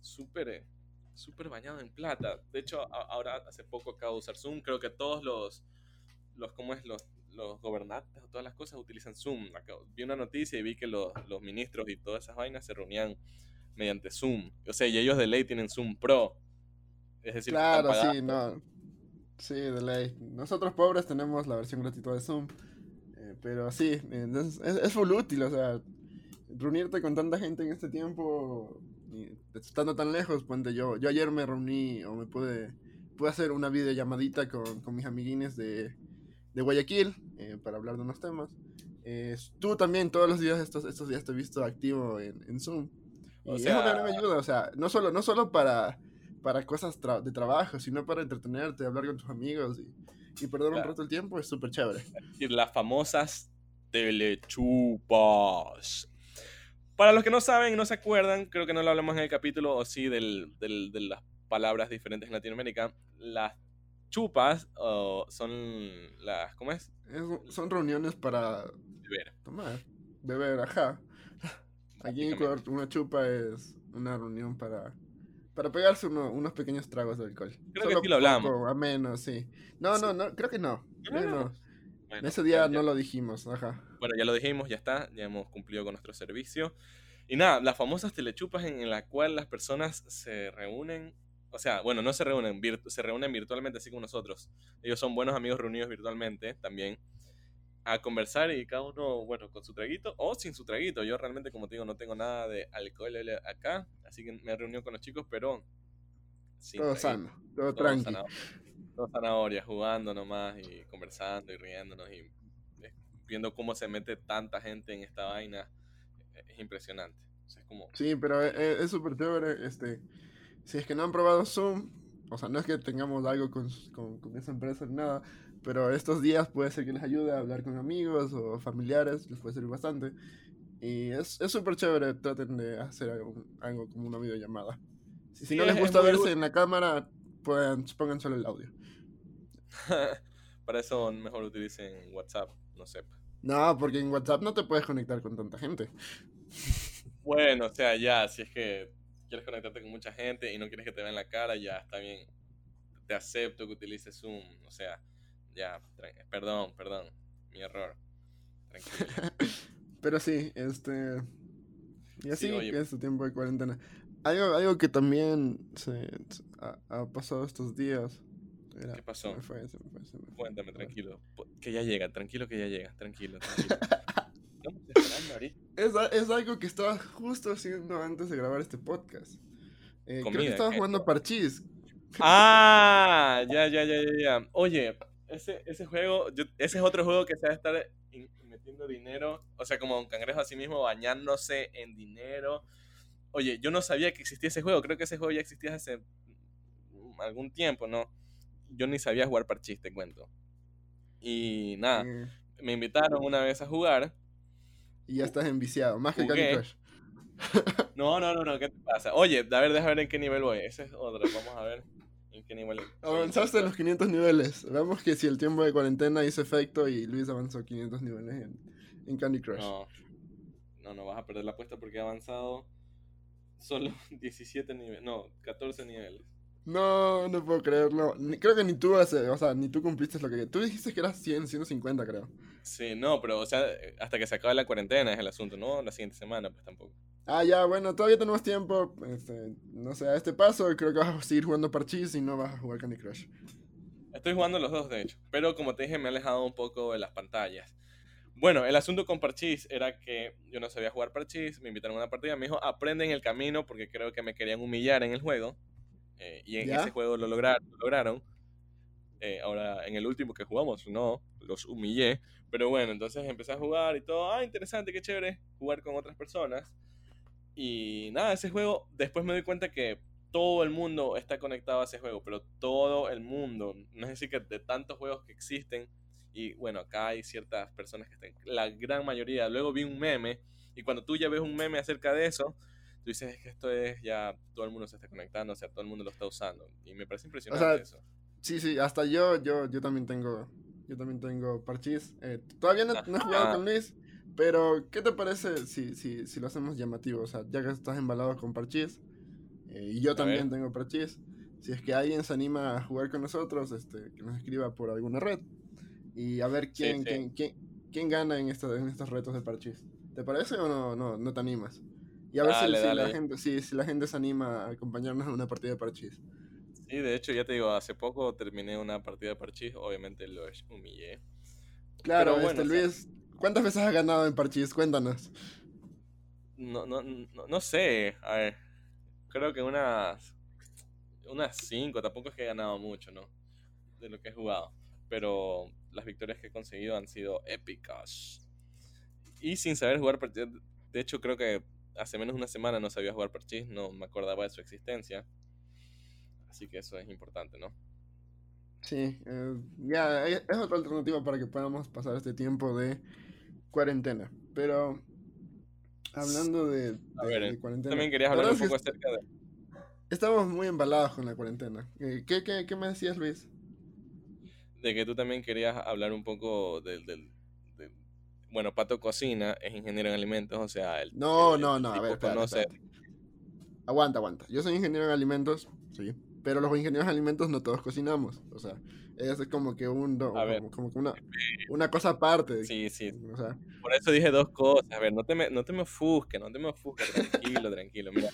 Súper, súper bañado en plata. De hecho, ahora hace poco acabo de usar Zoom, creo que todos los, los ¿cómo es? Los, los gobernantes o todas las cosas utilizan Zoom. vi una noticia y vi que los, los ministros y todas esas vainas se reunían mediante Zoom. O sea, y ellos de ley tienen Zoom Pro. Es decir, claro, sí, no. Sí, de ley. Nosotros pobres tenemos la versión gratuita de Zoom. Eh, pero sí, es, es, full útil, o sea, reunirte con tanta gente en este tiempo, estando tan lejos, pues yo, yo ayer me reuní o me pude, pude hacer una videollamadita con, con mis amiguines de, de Guayaquil eh, para hablar de unos temas. Eh, tú también todos los días, estos, estos días te he visto activo en, en Zoom. Y sea... es una gran ayuda, o sea, no solo, no solo para para cosas de trabajo, sino para entretenerte, hablar con tus amigos y, y perder un rato el tiempo, es súper chévere. Y las famosas telechupas. Para los que no saben y no se acuerdan, creo que no lo hablamos en el capítulo, o sí, del, del, de las palabras diferentes en Latinoamérica, las chupas son las, ¿cómo es? Son reuniones para... Beber. Tomar. Beber, ajá. Aquí en Ecuador una chupa es una reunión para para pegarse unos pequeños tragos de alcohol. Creo que aquí lo hablamos. a menos, sí. No, no, no, creo que no. no, Ese día no lo dijimos, ajá. Bueno, ya lo dijimos, ya está, ya hemos cumplido con nuestro servicio. Y nada, las famosas telechupas en, la cual las personas se reúnen, o sea, bueno, no se reúnen, se reúnen virtualmente así como nosotros. Ellos son buenos amigos reunidos virtualmente también a conversar y cada uno, bueno, con su traguito o sin su traguito. Yo realmente, como te digo, no tengo nada de alcohol acá, así que me reunido con los chicos, pero... todo sano, todo, tranquilo. todo zanahoria, jugando nomás y conversando y riéndonos y viendo cómo se mete tanta gente en esta vaina, e, es impresionante. como... Sí, pero e, e, es súper chévere. Este, si es que no han probado Zoom, o sea, no es que tengamos algo con, con, con esa empresa ni nada, pero estos días puede ser que les ayude a hablar con amigos o familiares, les puede servir bastante. Y es súper chévere, traten de hacer algo, algo como una videollamada. Si, si no les gusta verse en la cámara, pueden, pongan solo el audio. Para eso mejor utilicen WhatsApp, no sé. No, porque en WhatsApp no te puedes conectar con tanta gente. Bueno, o sea, ya, si es que quieres conectarte con mucha gente y no quieres que te vean la cara, ya está bien. Te acepto que utilices Zoom, o sea, ya, perdón, perdón, mi error. Tranquilo. Pero sí, este. Y así que es tu tiempo de cuarentena. Algo, algo que también se, ha, pasado estos días. ¿Qué pasó? Cuéntame, tranquilo. Que ya llega, tranquilo que ya llega, tranquilo, tranquilo. es, es algo que estaba justo haciendo antes de grabar este podcast. Eh, creo que estaba jugando parchís. Ah, ya, ya, ya, ya, ya. Oye, ese, ese juego, ese es otro juego que se va a estar metiendo dinero, o sea, como un cangrejo a sí mismo bañándose en dinero. Oye, yo no sabía que existía ese juego, creo que ese juego ya existía hace algún tiempo, ¿no? Yo ni sabía jugar parchís, te cuento. Y nada, me invitaron una vez a jugar. Y ya estás enviciado, más que Candy Crush. No, no, no, no, ¿qué te pasa? Oye, a ver, déjame ver en qué nivel voy. Ese es otro, vamos a ver. ¿En qué nivel? Avanzaste en los 500 niveles. Veamos que si el tiempo de cuarentena hizo efecto y Luis avanzó 500 niveles en, Candy Crush. No, no, no vas a perder la apuesta porque he avanzado solo 17 niveles. No, 14 niveles. No, no puedo creerlo. Creo que ni tú, hace, o sea, ni tú cumpliste lo que... Tú dijiste que era 100, 150 creo. Sí, no, pero o sea, hasta que se acabe la cuarentena es el asunto, ¿no? La siguiente semana, pues tampoco. Ah, ya, bueno, todavía tenemos tiempo. Este, no sé, a este paso creo que vas a seguir jugando Parchís y no vas a jugar Candy Crush. Estoy jugando los dos, de hecho. Pero como te dije, me he alejado un poco de las pantallas. Bueno, el asunto con Parchís era que yo no sabía jugar Parchís, me invitaron a una partida, me dijo, aprende en el camino porque creo que me querían humillar en el juego. Eh, y en ese juego lo lograron. lograron. Eh, ahora, en el último que jugamos, no, los humillé. Pero bueno, entonces empecé a jugar y todo. Ah, interesante, qué chévere jugar con otras personas. Y nada, ese juego, después me doy cuenta que todo el mundo está conectado a ese juego, pero todo el mundo. No es decir que de tantos juegos que existen, y bueno, acá hay ciertas personas que están, la gran mayoría. Luego vi un meme, y cuando tú ya ves un meme acerca de eso, tú dices que esto es ya todo el mundo se está conectando, o sea, todo el mundo lo está usando. Y me parece impresionante eso. Sí, sí, hasta yo, yo, yo también tengo, yo también tengo parchís. Eh, todavía no, he jugado con Luis, pero ¿qué te parece si, si, si lo hacemos llamativo? O sea, ya que estás embalado con parchís, eh, y yo también tengo parchís, si es que alguien se anima a jugar con nosotros, este, que nos escriba por alguna red. Y a ver quién, quién, quién, quién, gana en, en estos retos de parchís. ¿Te parece o no, no, no te animas? Y a ver si, la gente, si, si, la gente se anima a acompañarnos en una partida de parchís. Sí, de hecho, ya te digo, hace poco terminé una partida de parchís, obviamente lo humillé. Claro, este, Luis, ¿cuántas veces has ganado en parchís? Cuéntanos. No, no, no, no sé, a ver, creo que unas, unas cinco, tampoco es que he ganado mucho, ¿no? De lo que he jugado, pero las victorias que he conseguido han sido épicas. Y sin saber jugar partidas, de hecho creo que hace menos de una semana no sabía jugar parchís, no me acordaba de su existencia. Así que eso es importante, ¿no? Sí, eh, ya es otra alternativa para que podamos pasar este tiempo de cuarentena. Pero hablando de, cuarentena. También querías hablar un poco acerca de. Estamos muy embalados con la cuarentena. Eh, ¿Qué, qué, qué me decías, Luis? De que tú también querías hablar un poco del, del bueno, Pato Cocina es ingeniero en alimentos, o sea, el, No, no, no, a ver, Aguanta, aguanta. Yo soy ingeniero en alimentos, sí, pero los ingenieros en alimentos no todos cocinamos, o sea, es como que un como, que una, una cosa aparte. Sí, sí. O sea, por eso dije dos cosas, a ver, no te me, no te me ofusques, no te me ofusques, tranquilo, tranquilo, mira.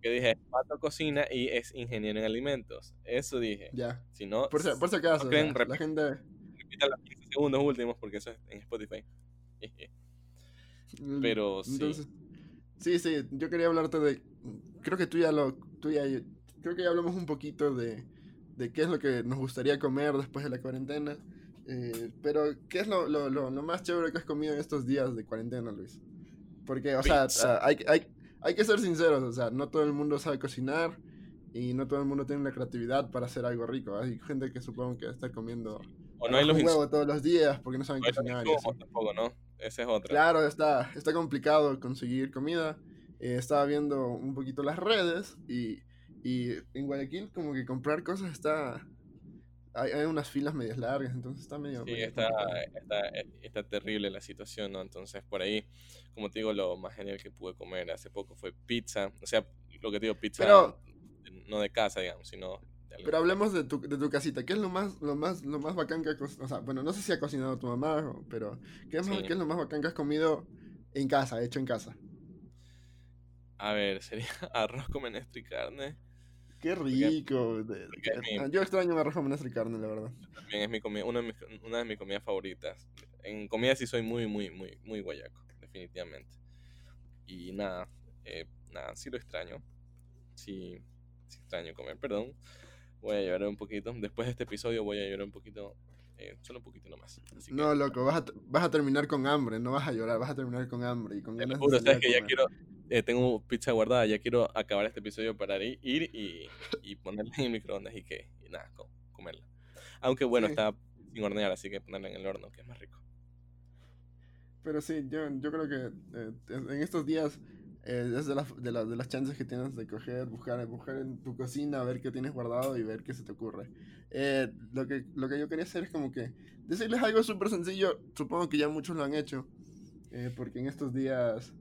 Que dije, Pato cocina y es ingeniero en alimentos. Eso dije. Ya. Si no, por si, por si acaso, la gente repita los 15 segundos últimos porque eso es en Spotify. Pero sí. sí, sí, yo quería hablarte de. Creo que tú ya lo. Tú ya, creo que ya hablamos un poquito de, de qué es lo que nos gustaría comer después de la cuarentena. Eh, pero, ¿qué es lo, lo, lo, más chévere que has comido en estos días de cuarentena, Luis? Porque, o sea, hay, hay, hay que ser sinceros, o sea, no todo el mundo sabe cocinar y no todo el mundo tiene la creatividad para hacer algo rico. Hay gente que supongo que está comiendo o no hay los huevo todos los días porque no saben cocinar. tampoco, ¿no? Esa es otra. Claro, está, está complicado conseguir comida. Eh, estaba viendo un poquito las redes y, y en Guayaquil como que comprar cosas está... Hay, hay unas filas medias largas, entonces está medio... Sí, está, está, está, terrible la situación, ¿no? Entonces por ahí, como te digo, lo más genial que pude comer hace poco fue pizza. O sea, lo que te digo, pizza no de casa, digamos, sino pero hablemos de tu, de tu casita. ¿Qué es lo más, lo más, lo más bacán que has O sea, bueno, no sé si ha cocinado tu mamá, pero ¿qué es, ¿qué es lo más bacán que has comido en casa, hecho en casa? A ver, sería arroz con menestra y carne. Qué rico. Yo extraño arroz con menestra y carne, la verdad. También es mi comida, una de mis, una de mis comidas favoritas. En comida sí soy muy, muy, muy, muy guayaco, definitivamente. Y nada, eh, nada, sí lo extraño. Sí, sí extraño comer, perdón voy a llorar un poquito. Después de este episodio voy a llorar un poquito, eh, solo un poquito nomás. no, loco, vas a, vas a terminar con hambre, no vas a llorar, vas a terminar con hambre y con ganas de sabes que ya quiero, eh, tengo pizza guardada, ya quiero acabar este episodio para ir, y, y ponerla en el microondas y que, y nada, comerla. Aunque bueno, está sin hornear, así que ponerla en el horno, que es más rico. Pero sí, yo, yo creo que eh, en estos días eh, es de, de, de, las chances que tienes de coger, buscar, buscar en tu cocina, ver qué tienes guardado y ver qué se te ocurre. Eh, lo, que, lo que yo quería hacer es como que decirles algo súper sencillo, supongo que ya muchos lo han hecho, eh, porque en estos días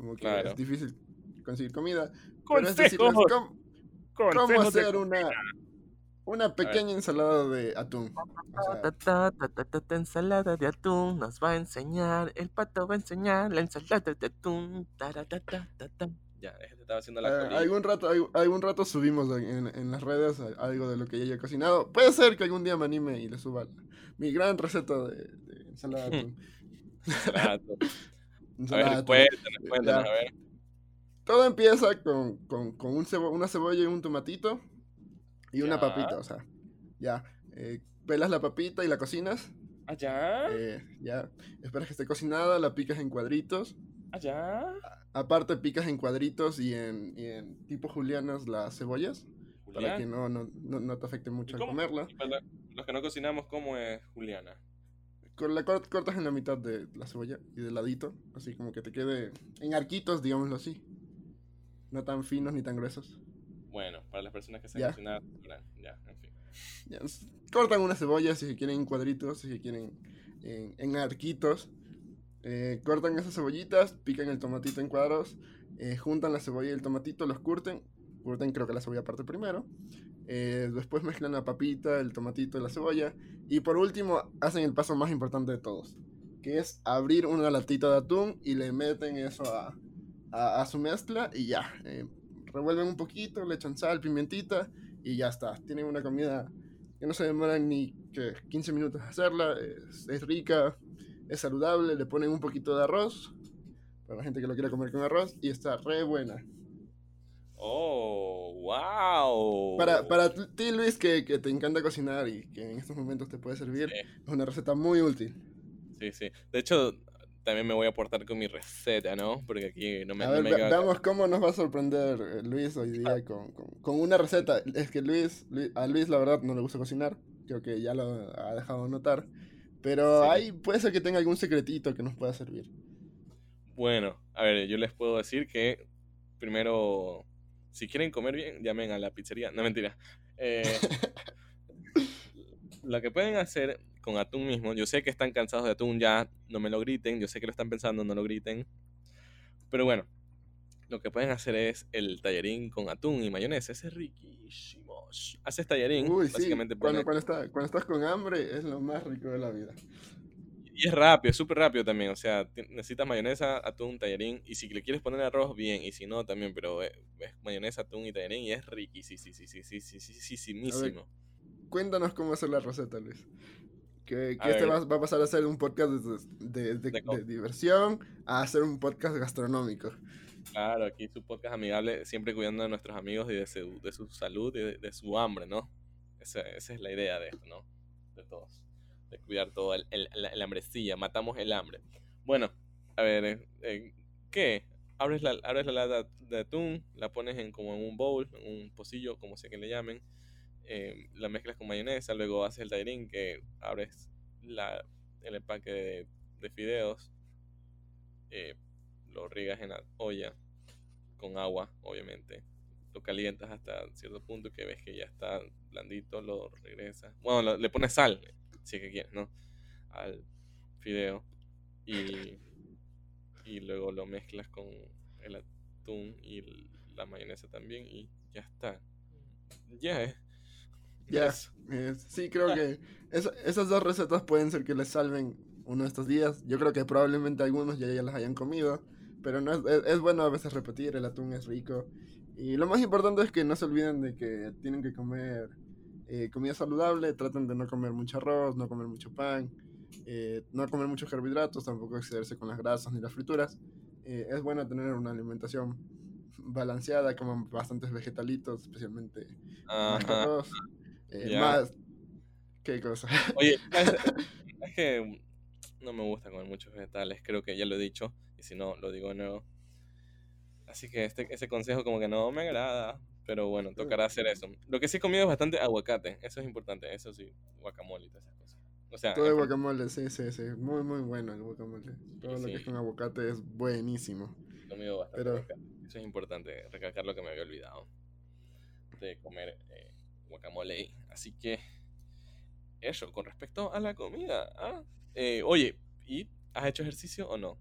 como que es difícil conseguir comida. Pero es decirles cómo, cómo hacer una, una pequeña ensalada de atún. ensalada de atún nos va a enseñar, el pato va a enseñar la ensalada de atún. Ya, estaba haciendo la eh, algún rato algún rato subimos en, en, las redes algo de lo que ya haya cocinado. Puede ser que algún día me anime y le suba mi gran receta de, ensalada de atún. A ver, cuéntanos, a ver. Todo empieza con, con, con un una cebolla y un tomatito y una papita, o sea, ya. Eh, pelas la papita y la cocinas. Allá. Eh, ya. Esperas que esté cocinada, la picas en cuadritos. Allá. Aparte picas en cuadritos y en, y en tipo julianas las cebollas. Para que no, no, no, te afecte mucho al comerla. los que no cocinamos, ¿cómo es juliana? La cortas en la mitad de la cebolla y de ladito. Así como que te quede en arquitos, digámoslo así. No tan finos ni tan gruesos. Bueno, para las personas que saben cocinar, ya, en fin. cortan una cebolla si quieren en cuadritos, si quieren en, arquitos. Eh, cortan esas cebollitas, pican el tomatito en cuadros, eh, juntan la cebolla y el tomatito, los curten. Curten creo que la cebolla parte primero. Eh, después mezclan la papita, el tomatito y la cebolla. Y por último hacen el paso más importante de todos. Que es abrir una latita de atún y le meten eso a, a, su mezcla y ya revuelven un poquito, le echan sal, pimentita y ya está. Tienen una comida que no se demora ni que 15 minutos hacerla, es, rica, es saludable, le ponen un poquito de arroz, para la gente que lo quiera comer con arroz, y está re buena. Oh, wow. Para, para ti, Luis, que, que, te encanta cocinar y que en estos momentos te puede servir, es una receta muy útil. Sí, sí. De hecho, también me voy a aportar con mi receta, ¿no? Porque aquí no me... A ver, veamos cómo nos va a sorprender eh, Luis hoy día ah. con, con, una receta. Es que Luis, a Luis la verdad no le gusta cocinar, creo que ya lo ha dejado notar, pero ahí puede ser que tenga algún secretito que nos pueda servir. Bueno, a ver, yo les puedo decir que primero, si quieren comer bien, llamen a la pizzería. No, mentira. Eh, lo que pueden hacer con atún mismo. Yo sé que están cansados de atún, ya no me lo griten. Yo sé que lo están pensando, no lo griten. Pero bueno, lo que pueden hacer es el tallarín con atún y mayonesa. Ese es riquísimo. Haces tallarín, básicamente. Cuando, cuando, estás con hambre es lo más rico de la vida. Y es rápido, es súper rápido también. O sea, necesitas mayonesa, atún, tallarín. Y si le quieres poner arroz, bien. Y si no, también. Pero es, mayonesa, atún y tallarín. Y es riquísimo. Cuéntanos cómo hacer la receta, Luis. Que, este va, a pasar a ser un podcast de, diversión a ser un podcast gastronómico. Claro, aquí su podcast amigable, siempre cuidando de nuestros amigos y de su, de su salud y de, su hambre, ¿no? Esa, esa, es la idea de esto, ¿no? De todos. De cuidar todo el, el, la, hambrecilla, matamos el hambre. Bueno, a ver, eh, eh, ¿qué? Abres la, abres la lata de atún, la pones en como en un bowl, en un pocillo, como sea que le llamen, eh, la mezclas con mayonesa, luego haces el tairín que abres la, el empaque de, de fideos, lo riegas en la olla con agua, obviamente, lo calientas hasta cierto punto que ves que ya está blandito, lo regresas. Bueno, le pones sal, si es que quieres, ¿no? Al fideo. Y, y luego lo mezclas con el atún y la mayonesa también y ya está. Ya es. Ya, sí, creo que esas dos recetas pueden ser que les salven uno de estos días. Yo creo que probablemente algunos ya, ya las hayan comido, pero no es, es, bueno a veces repetir, el atún es rico y lo más importante es que no se olviden de que tienen que comer eh, comida saludable, traten de no comer mucho arroz, no comer mucho pan, eh, no comer muchos carbohidratos, tampoco excederse con las grasas ni las frituras. Eh, es bueno tener una alimentación balanceada, como bastantes vegetalitos, especialmente más arroz, más... ¿Qué cosa? Oye, es que no me gusta comer muchos vegetales, creo que ya lo he dicho, y si no, lo digo de nuevo Así que este, ese consejo como que no me agrada. Pero bueno, tocará hacer eso. Lo que sí he comido es bastante aguacate. Eso es importante. Eso sí, guacamole y todas esas cosas. O sea, Todo el guacamole, sí, sí, sí. Muy, muy bueno el guacamole. Todo lo que es con aguacate es buenísimo. He comido bastante Pero... Eso es importante, recalcar lo que me había olvidado. De comer eh, guacamole. Así que, eso, con respecto a la comida. ¿ah? Eh, oye, ¿y has hecho ejercicio o no?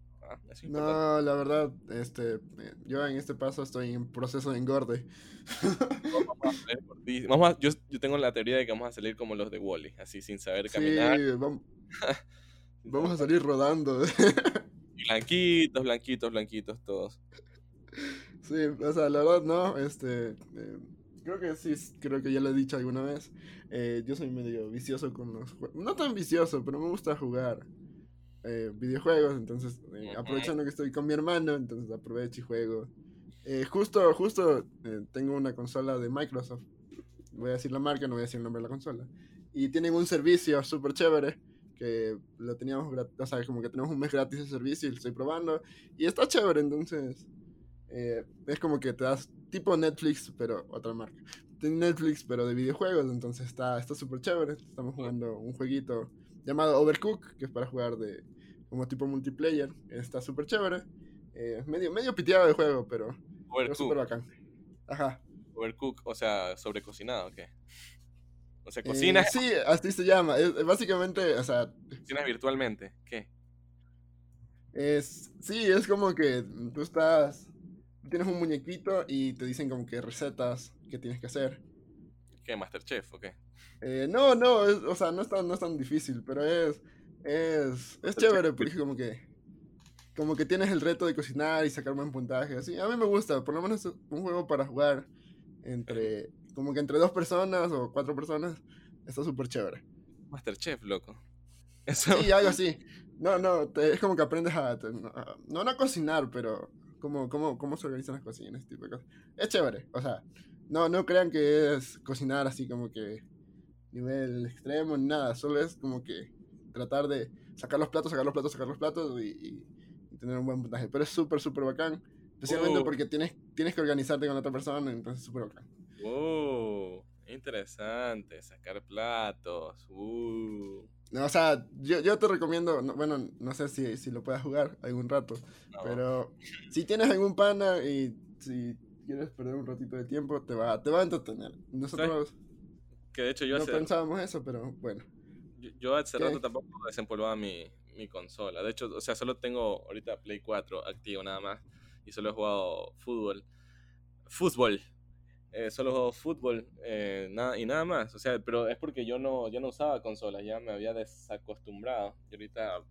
No, la verdad, este, yo en este paso estoy en proceso de engorde. vamos yo, yo, tengo la teoría de que vamos a salir como los de Wally, así sin saber caminar. Sí, vamos, vamos a salir rodando. blanquitos, blanquitos, blanquitos todos. Sí, o sea, la verdad no, este, eh, creo que sí, creo que ya lo he dicho alguna vez. Eh, yo soy medio vicioso con los juegos. No tan vicioso, pero me gusta jugar. Eh, videojuegos, entonces eh, aprovechando que estoy con mi hermano, entonces aprovecho y juego. Eh, justo, justo tengo una consola de Microsoft, voy a decir la marca, no voy a decir el nombre de la consola, y tienen un servicio súper chévere que lo teníamos, o sea, como que tenemos un mes gratis de servicio y lo estoy probando, y está chévere, entonces es como que te das tipo Netflix, pero otra marca. Netflix, pero de videojuegos, entonces está súper chévere. Estamos jugando un jueguito llamado Overcook, que es para jugar de como tipo multiplayer. Está súper chévere. Eh, medio, medio piteado de juego, pero, pero súper bacán. Ajá. Overcook, o sea, sobrecocinado, ¿o qué? O sea, cocina. Eh, sí, así se llama. Es, básicamente, o sea. Cocinas virtualmente, ¿qué? Es, sí, es como que tú estás. Tienes un muñequito y te dicen como que recetas que tienes que hacer. ¿Qué? ¿Masterchef o qué? Eh, no, no, o sea, no es, tan, no es tan difícil, pero es, es, es chévere porque como que, como que tienes el reto de cocinar y sacar buen puntaje, así. A mí me gusta, por lo menos un juego para jugar entre, como que entre dos personas o cuatro personas, está súper chévere. Masterchef, loco. Sí, algo así. No, no, es como que aprendes a, no, a cocinar, pero cómo, cómo, cómo se organizan las cocinas, tipo de cosas. Es chévere, o sea, no, no crean que es cocinar así como que nivel extremo ni nada, solo es como que tratar de sacar los platos, sacar los platos, sacar los platos y, tener un buen puntaje. Pero es súper, súper bacán, especialmente oh. porque tienes, tienes que organizarte con otra persona, entonces es súper bacán. Oh, interesante, sacar platos. Uh. No, o sea, yo, yo te recomiendo, bueno, no sé si, si lo puedas jugar algún rato, pero si tienes algún pana y si quieres perder un ratito de tiempo, te va, te va a entretener. Nosotros que de hecho yo no pensábamos eso, pero bueno. Yo, hace rato tampoco desempolvaba mi, mi consola. De hecho, o sea, solo tengo ahorita Play 4 activo nada más. Y solo he jugado fútbol. Fútbol. Eh, solo he jugado fútbol eh, nada, y nada más. O sea, pero es porque yo no, yo no usaba consola, ya me había desacostumbrado. Y ahorita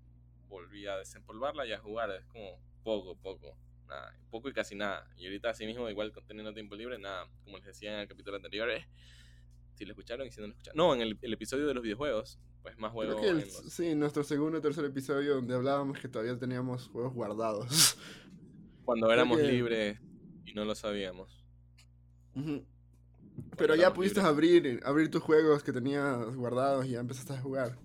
volví a desempolvarla y a jugar. Es como poco, poco. Nada, poco y casi nada. Y ahorita así mismo, igual teniendo tiempo libre, nada. Como les decía en el capítulo anterior, eh, si lo escucharon y si no lo escucharon. No, en el, episodio de los videojuegos, pues más juegos. Sí, nuestro segundo y tercer episodio donde hablábamos que todavía teníamos juegos guardados. Cuando éramos libres y no lo sabíamos. Pero ya pudiste abrir, abrir tus juegos que tenías guardados y ya empezaste a jugar.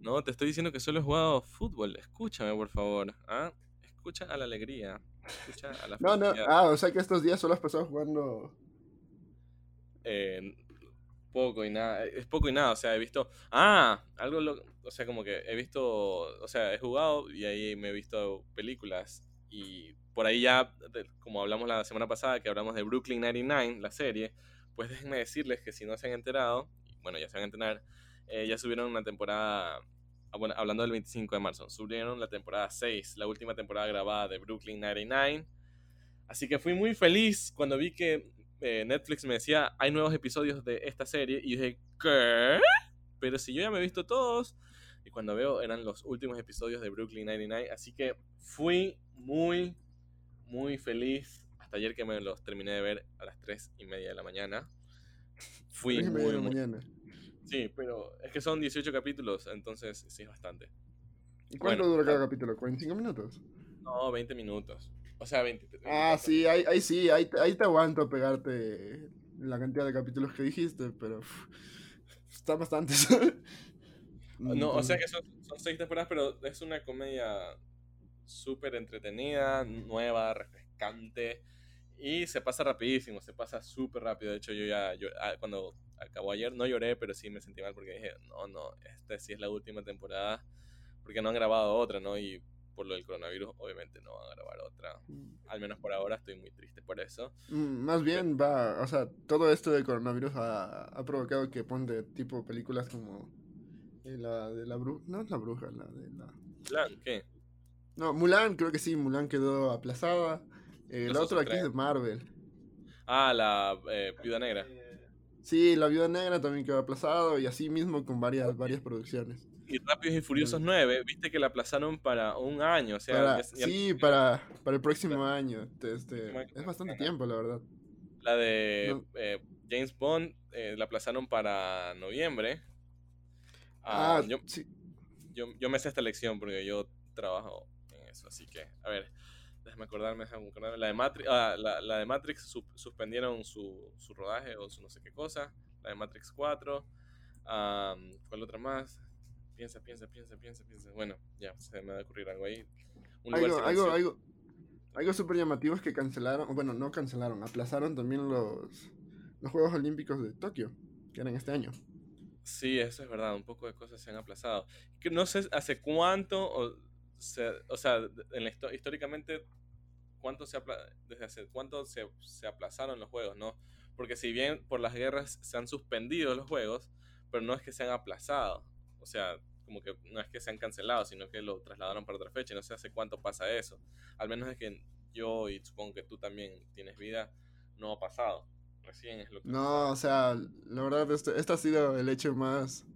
No, te estoy diciendo que solo he jugado fútbol. Escúchame, por favor. ¿ah? Escucha a la alegría. Escucha a la No, no. Ah, o sea que estos días solo has pasado jugando. Eh, poco y nada. Es poco y nada. O sea, he visto. Ah, algo. O sea, como que he visto. O sea, he jugado y ahí me he visto películas. Y por ahí ya, como hablamos la semana pasada, que hablamos de Brooklyn 99, la serie. Pues déjenme decirles que si no se han enterado, bueno, ya se van a enterar, eh, ya subieron una temporada Ah, bueno, hablando del 25 de marzo, subieron la temporada 6, la última temporada grabada de Brooklyn 99. Así que fui muy feliz cuando vi que eh, Netflix me decía, hay nuevos episodios de esta serie. Y dije, ¿qué? Pero si yo ya me he visto todos. Y cuando veo, eran los últimos episodios de Brooklyn 99. Así que fui muy, muy feliz. Hasta ayer que me los terminé de ver a las 3 y media de la mañana. Fui muy, de la mañana. Sí, pero es que son 18 capítulos, entonces sí es bastante. ¿Y cuánto dura cada capítulo? ¿45 minutos? No, 20 minutos. O sea, 20. ah, sí, ahí, ahí sí, ahí, ahí, te aguanto pegarte la cantidad de capítulos que dijiste, pero está bastante. no, o sea que son, son seis temporadas, pero es una comedia súper entretenida, nueva, refrescante. Y se pasa rapidísimo, se pasa súper rápido. De hecho, yo ya, yo, ah, cuando acabó ayer, no lloré, pero sí me sentí mal porque dije, no, no, esta sí es la última temporada, porque no han grabado otra, ¿no? Y por lo del coronavirus, obviamente no van a grabar otra. Mm. Al menos por ahora estoy muy triste por eso. Mm, más bien va, o sea, todo esto del coronavirus ha, ha provocado que ponte tipo películas como eh, la de la bruja, no es la bruja, la de la... ¿Mulan? ¿Qué? No, Mulan, creo que sí, Mulan quedó aplazada. Eh, la otra aquí es de Marvel. Ah, la eh, Viuda Negra. Sí, La Viuda Negra también quedó aplazado y así mismo con varias, varias producciones. Y Rápidos y Furiosos 9, viste que la aplazaron para un año, o sea... sí, para, para el próximo año. Este, es bastante tiempo, la verdad. La de eh, James Bond eh, la aplazaron para noviembre. Ah, ah yo, sí. yo, yo me sé esta lección porque yo trabajo en eso, así que, a ver, déjame acordarme, déjame acordarme. La de Matrix, ah, la, la, de Matrix suspendieron su, su, rodaje o su no sé qué cosa. La de Matrix 4. ¿Cuál otra más? Piensa, piensa, piensa, piensa, piensa. Bueno, ya, se me va a ocurrir algo ahí. algo, algo, algo, algo súper llamativo es que cancelaron, bueno, no cancelaron, aplazaron también los, los Juegos Olímpicos de Tokio, que eran este año. Sí, eso es verdad, un poco de cosas se han aplazado. Que no sé hace cuánto, o, o sea, históricamente cuánto se desde hace cuánto se, se, aplazaron los juegos, ¿no? Porque si bien por las guerras se han suspendido los juegos, pero no es que se han aplazado. O sea, como que no es que se han cancelado, sino que lo trasladaron para otra fecha. No sé hace cuánto pasa eso. Al menos es que yo y supongo que tú también tienes vida, no ha pasado. Recién es lo que... No, o sea, la verdad, este, este ha sido el hecho más,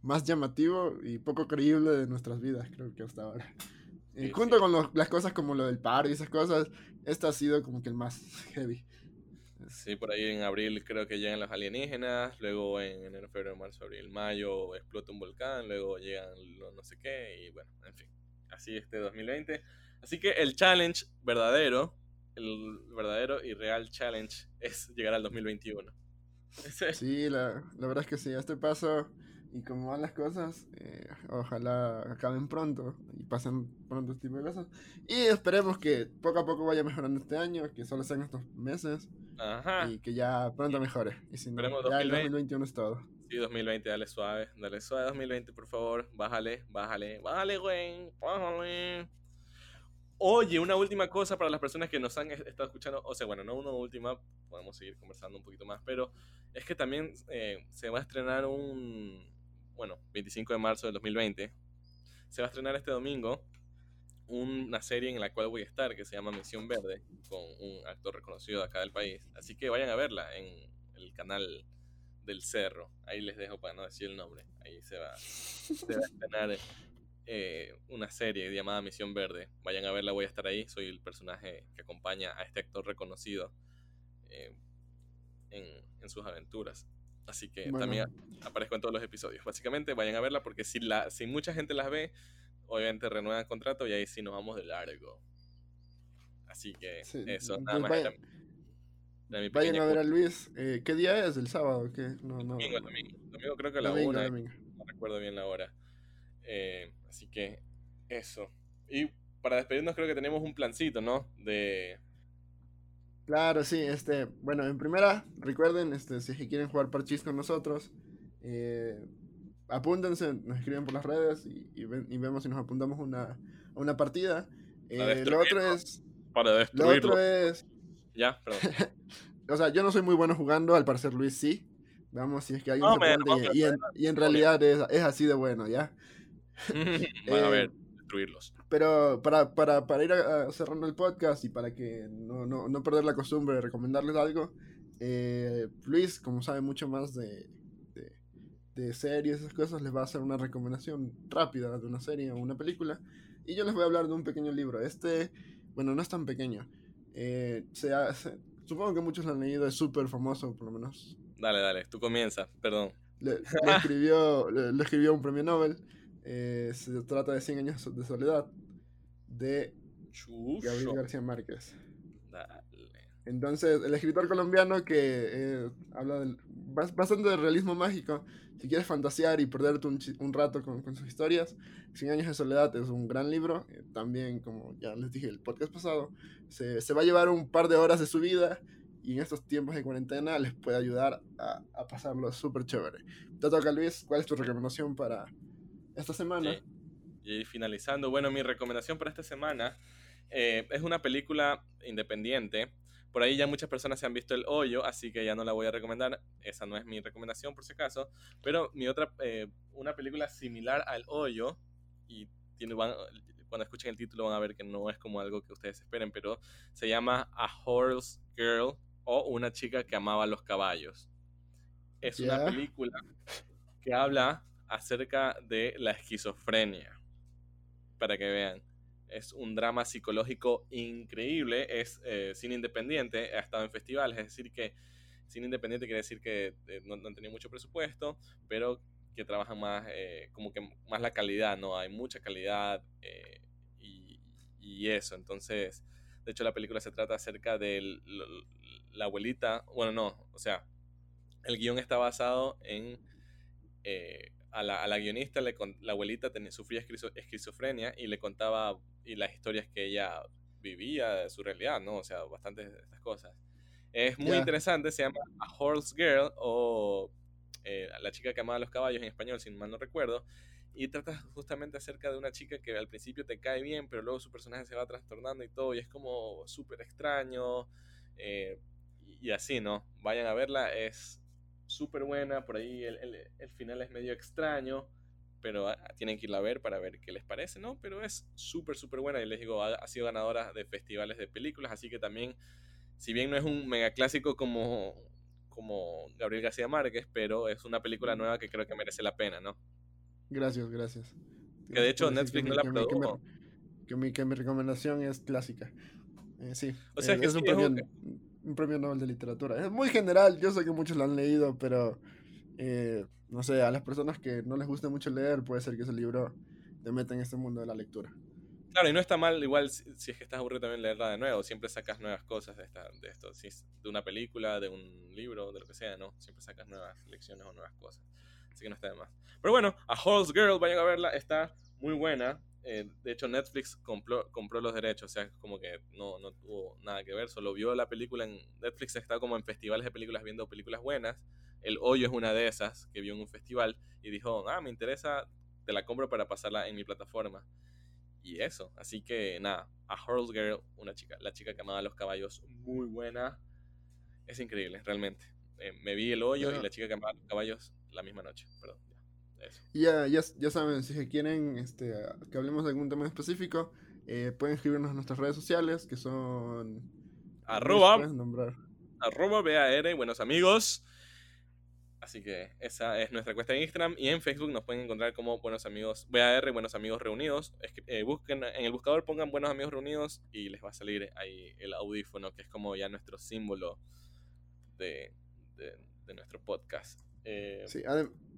más llamativo y poco creíble de nuestras vidas, creo que hasta ahora. Y junto con las cosas como lo del paro y esas cosas, este ha sido como que el más heavy. Sí, por ahí en abril creo que llegan los alienígenas, luego en enero, febrero, marzo, abril, mayo explota un volcán, luego llegan los no sé qué y bueno, en fin, así este 2020. Así que el challenge verdadero, el verdadero y real challenge es llegar al 2021. Sí, la, la verdad es que sí, este paso y como van las cosas, eh, ojalá acaben pronto y pasen pronto este tipo de cosas. Y esperemos que poco a poco vaya mejorando este año, que solo sean estos meses. Y que ya pronto mejore. Y si no, ya el 2021 es todo. Sí, 2020, dale suave, dale suave 2020, por favor. Bájale, bájale, bájale, güey, bájale. Oye, una última cosa para las personas que nos han estado escuchando, o sea, bueno, no una última, podemos seguir conversando un poquito más, pero es que también eh, se va a estrenar un, bueno, 25 de marzo del 2020, se va a estrenar este domingo una serie en la cual voy a estar que se llama Misión Verde, con un actor reconocido de acá del país. Así que vayan a verla en el canal del Cerro. Ahí les dejo para no decir el nombre. Ahí se va, a estrenar eh, una serie llamada Misión Verde. Vayan a verla, voy a estar ahí. Soy el personaje que acompaña a este actor reconocido eh, en sus aventuras. Así que también aparezco en todos los episodios. Básicamente vayan a verla porque si, la, si mucha gente las ve, obviamente renuevan contrato y ahí sí nos vamos de largo. Así que eso, nada más. vayan a ver a Luis. Eh, ¿Qué día es? ¿El sábado? ¿Qué? No, no. Domingo, domingo. Domingo creo que a la una. No recuerdo bien la hora. Eh, así que eso. Y para despedirnos creo que tenemos un plancito, ¿no? De... Claro, sí, este, bueno, en primera, recuerden, este, si quieren jugar parchís con nosotros, eh, apúntense, nos escriben por las redes y, vemos si nos apuntamos una, a una partida. Eh, lo otro es... Para destruirlo. Lo otro es... Ya, perdón. o sea, yo no soy muy bueno jugando, al parecer Luis sí. Vamos, si es que alguien se y, en, y, en, realidad es, es, así de bueno, ¿ya? bueno, a ver, destruirlos. Pero para, para, para ir a, cerrando el podcast y para que no, no, no perder la costumbre de recomendarles algo, eh, Luis, como sabe mucho más de, de, de series, esas cosas, les va a hacer una recomendación rápida de una serie o una película. Y yo les voy a hablar de un pequeño libro. Este, bueno, no es tan pequeño. Eh, se, supongo que muchos lo han leído, es súper famoso, por lo menos. Dale, dale, tú comienza, perdón. Le, escribió, le, escribió un premio Nobel. Eh, se trata de 100 años de soledad de Gabriel García Márquez. Entonces, el escritor colombiano que eh, habla del, bastante del realismo mágico, si quieres fantasear y perderte un, un rato con, con, sus historias, Cien años de soledad es un gran libro. Eh, también, como ya les dije el podcast pasado, se, se, va a llevar un par de horas de su vida y en estos tiempos de cuarentena les puede ayudar a, a pasarlo súper chévere. Te toca, Luis, ¿cuál es tu recomendación para esta semana? Y finalizando, bueno, mi recomendación para esta semana eh, es una película independiente. Por ahí ya muchas personas se han visto El Hoyo, así que ya no la voy a recomendar. Esa no es mi recomendación, por si acaso. Pero mi otra, eh, una película similar al Hoyo, y tiene, cuando escuchen el título van a ver que no es como algo que ustedes esperen, pero se llama A Horse Girl o Una chica que amaba los caballos. Es una película que habla acerca de la esquizofrenia para que vean. Es un drama psicológico increíble, es eh, cine independiente, ha estado en festivales, es decir que cine independiente quiere decir que eh, no, han tenido mucho presupuesto, pero que trabajan más, eh, como que más la calidad, ¿no? Hay mucha calidad y, y, eso, entonces, de hecho la película se trata acerca de la abuelita, bueno, no, o sea, el guion está basado en a la, guionista, le, la abuelita sufría esquizofrenia y le contaba y las historias que ella vivía de su realidad, ¿no? O sea, bastantes de estas cosas. Es muy interesante, se llama A Horse Girl o eh, La chica que amaba los caballos en español, si mal no recuerdo. Y trata justamente acerca de una chica que al principio te cae bien, pero luego su personaje se va trastornando y todo, y es como súper extraño. Eh, y así, ¿no? Vayan a verla, es súper buena, por ahí el, el, final es medio extraño, pero ah, tienen que irla a ver para ver qué les parece, ¿no? Pero es súper, súper buena y les digo, ha, sido ganadora de festivales de películas, así que también, si bien no es un mega clásico como, como Gabriel García Márquez, pero es una película nueva que creo que merece la pena, ¿no? Gracias, gracias. Que de hecho Netflix no la produjo. Que mi, que mi, recomendación es clásica. Eh, sí, o sea, eh, que es un premio un premio Nobel de literatura. Es muy general, yo sé que muchos lo han leído, pero eh, no sé, a las personas que no les gusta mucho leer, puede ser que ese libro te meta en este mundo de la lectura. Claro, y no está mal, igual si, es que estás aburrido también leerla de nuevo, siempre sacas nuevas cosas de, esta, de esto, si de una película, de un libro, de lo que sea, ¿no? Siempre sacas nuevas lecciones o nuevas cosas. Así que no está de más. Pero bueno, A Horse Girl, vayan a verla, está muy buena. Eh, de hecho, Netflix compró, compró los derechos, o sea, como que no, no tuvo nada que ver, solo vio la película en Netflix, está como en festivales de películas viendo películas buenas. El Hoyo es una de esas que vio en un festival y dijo, ah, me interesa, te la compro para pasarla en mi plataforma. Y eso, así que nada, A Horse Girl, una chica, la chica que amaba los caballos, muy buena. Es increíble, realmente. Eh, me vi el hoyo y la chica que amaba los caballos la misma noche, perdón. Ya, ya, ya saben, si quieren este, que hablemos de algún tema específico, eh, pueden escribirnos en nuestras redes sociales, que son... Arroba. Arroba BAR, buenos amigos. Así que esa es nuestra cuenta en Instagram y en Facebook nos pueden encontrar como Buenos Amigos BAR, Buenos Amigos Reunidos. Eh, busquen en el buscador, pongan Buenos Amigos Reunidos y les va a salir ahí el audífono, que es como ya nuestro símbolo de, de, nuestro podcast. Eh, sí,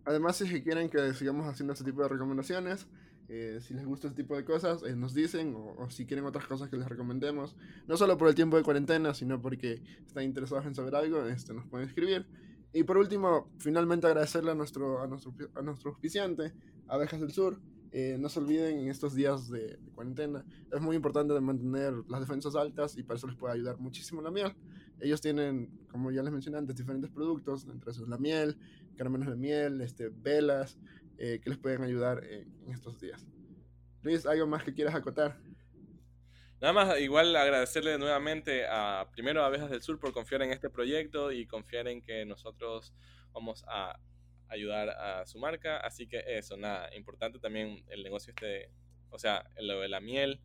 Además, si quieren que sigamos haciendo este tipo de recomendaciones, eh, si les gusta este tipo de cosas, eh, nos dicen, o, si quieren otras cosas que les recomendemos, no solo por el tiempo de cuarentena, sino porque están interesados en saber algo, este, nos pueden escribir. Y por último, finalmente agradecerle a nuestro, a nuestro, a nuestro auspiciante, Abejas del Sur, no se olviden en estos días de, cuarentena, es muy importante mantener las defensas altas y para eso les puede ayudar muchísimo la miel. Ellos tienen, como ya les mencioné antes, diferentes productos, entre esos la miel, caramelos de miel, este, velas, eh, que les pueden ayudar en, estos días. Luis, ¿algo más que quieras acotar? Nada más, igual agradecerle nuevamente a primero a Abejas del Sur por confiar en este proyecto y confiar en que nosotros vamos a ayudar a su marca. Así que eso, nada, importante también el negocio este, o sea, lo de la miel,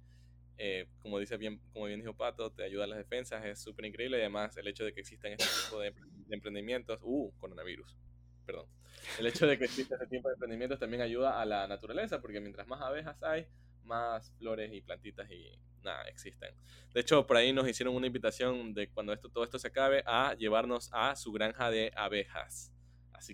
eh, como dice bien, como bien dijo Pato, te ayuda a las defensas, es súper increíble. Además, el hecho de que existan este tipo de, emprendimientos, uh, coronavirus, perdón. El hecho de que exista este tipo de emprendimientos también ayuda a la naturaleza, porque mientras más abejas hay, más flores y plantitas y nada, existen. De hecho, por ahí nos hicieron una invitación de cuando esto, todo esto se acabe a llevarnos a su granja de abejas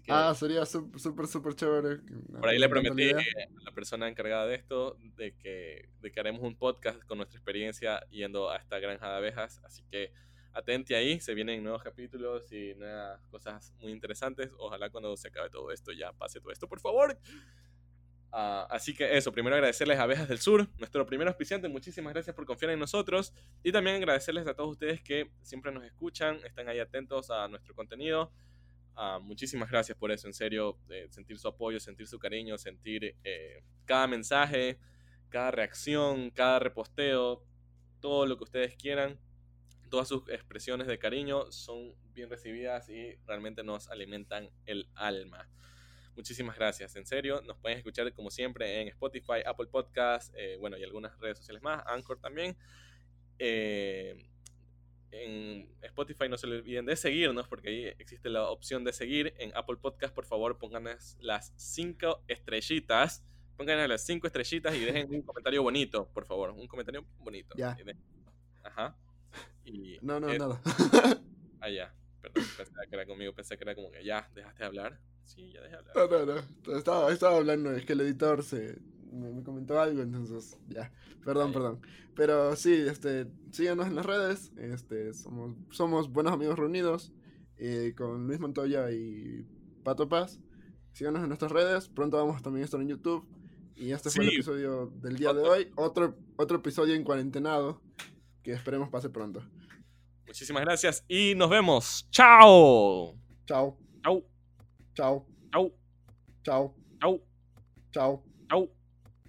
ah, sería súper, súper chévere. Por ahí le prometí a la persona encargada de esto de que, de que haremos un podcast con nuestra experiencia yendo a esta granja de abejas. Así que atente ahí, se vienen nuevos capítulos y nuevas cosas muy interesantes. Ojalá cuando se acabe todo esto ya pase todo esto, por favor. Ah, así que eso, primero agradecerles a Abejas del Sur, nuestro primer auspiciante, muchísimas gracias por confiar en nosotros y también agradecerles a todos ustedes que siempre nos escuchan, están ahí atentos a nuestro contenido. Ah, muchísimas gracias por eso, en serio, eh, sentir su apoyo, sentir su cariño, sentir eh, cada mensaje, cada reacción, cada reposteo, todo lo que ustedes quieran, todas sus expresiones de cariño son bien recibidas y realmente nos alimentan el alma. Muchísimas gracias, en serio. Nos pueden escuchar como siempre en Spotify, Apple Podcast, eh, bueno, y algunas redes sociales más, Anchor también en Spotify no se olviden de seguirnos porque ahí existe la opción de seguir. En Apple Podcast, por favor, pónganles las cinco estrellitas. Pónganle las cinco estrellitas y dejen un comentario bonito, por favor. Un comentario bonito. Ya. Ajá. no, no, nada. ah, ya. Perdón, pensé que era conmigo. Pensé que era como que ya, dejaste de hablar. Sí, ya dejé de hablar. No, no, no. Estaba, estaba hablando, es que el editor se, me, comentó algo, entonces ya, perdón, perdón. Pero sí, este, síganos en las redes, este, somos, somos buenos amigos reunidos eh, con Luis Montoya y Pato Paz. Síganos en nuestras redes, pronto vamos también a estar en YouTube. Y este fue el episodio del día de hoy, otro, otro episodio en cuarentenado que esperemos pase pronto. Muchísimas gracias y nos vemos. ¡Chao! Chao. Chao. Chao. Chao. Chao. Chao. Chao. Chao.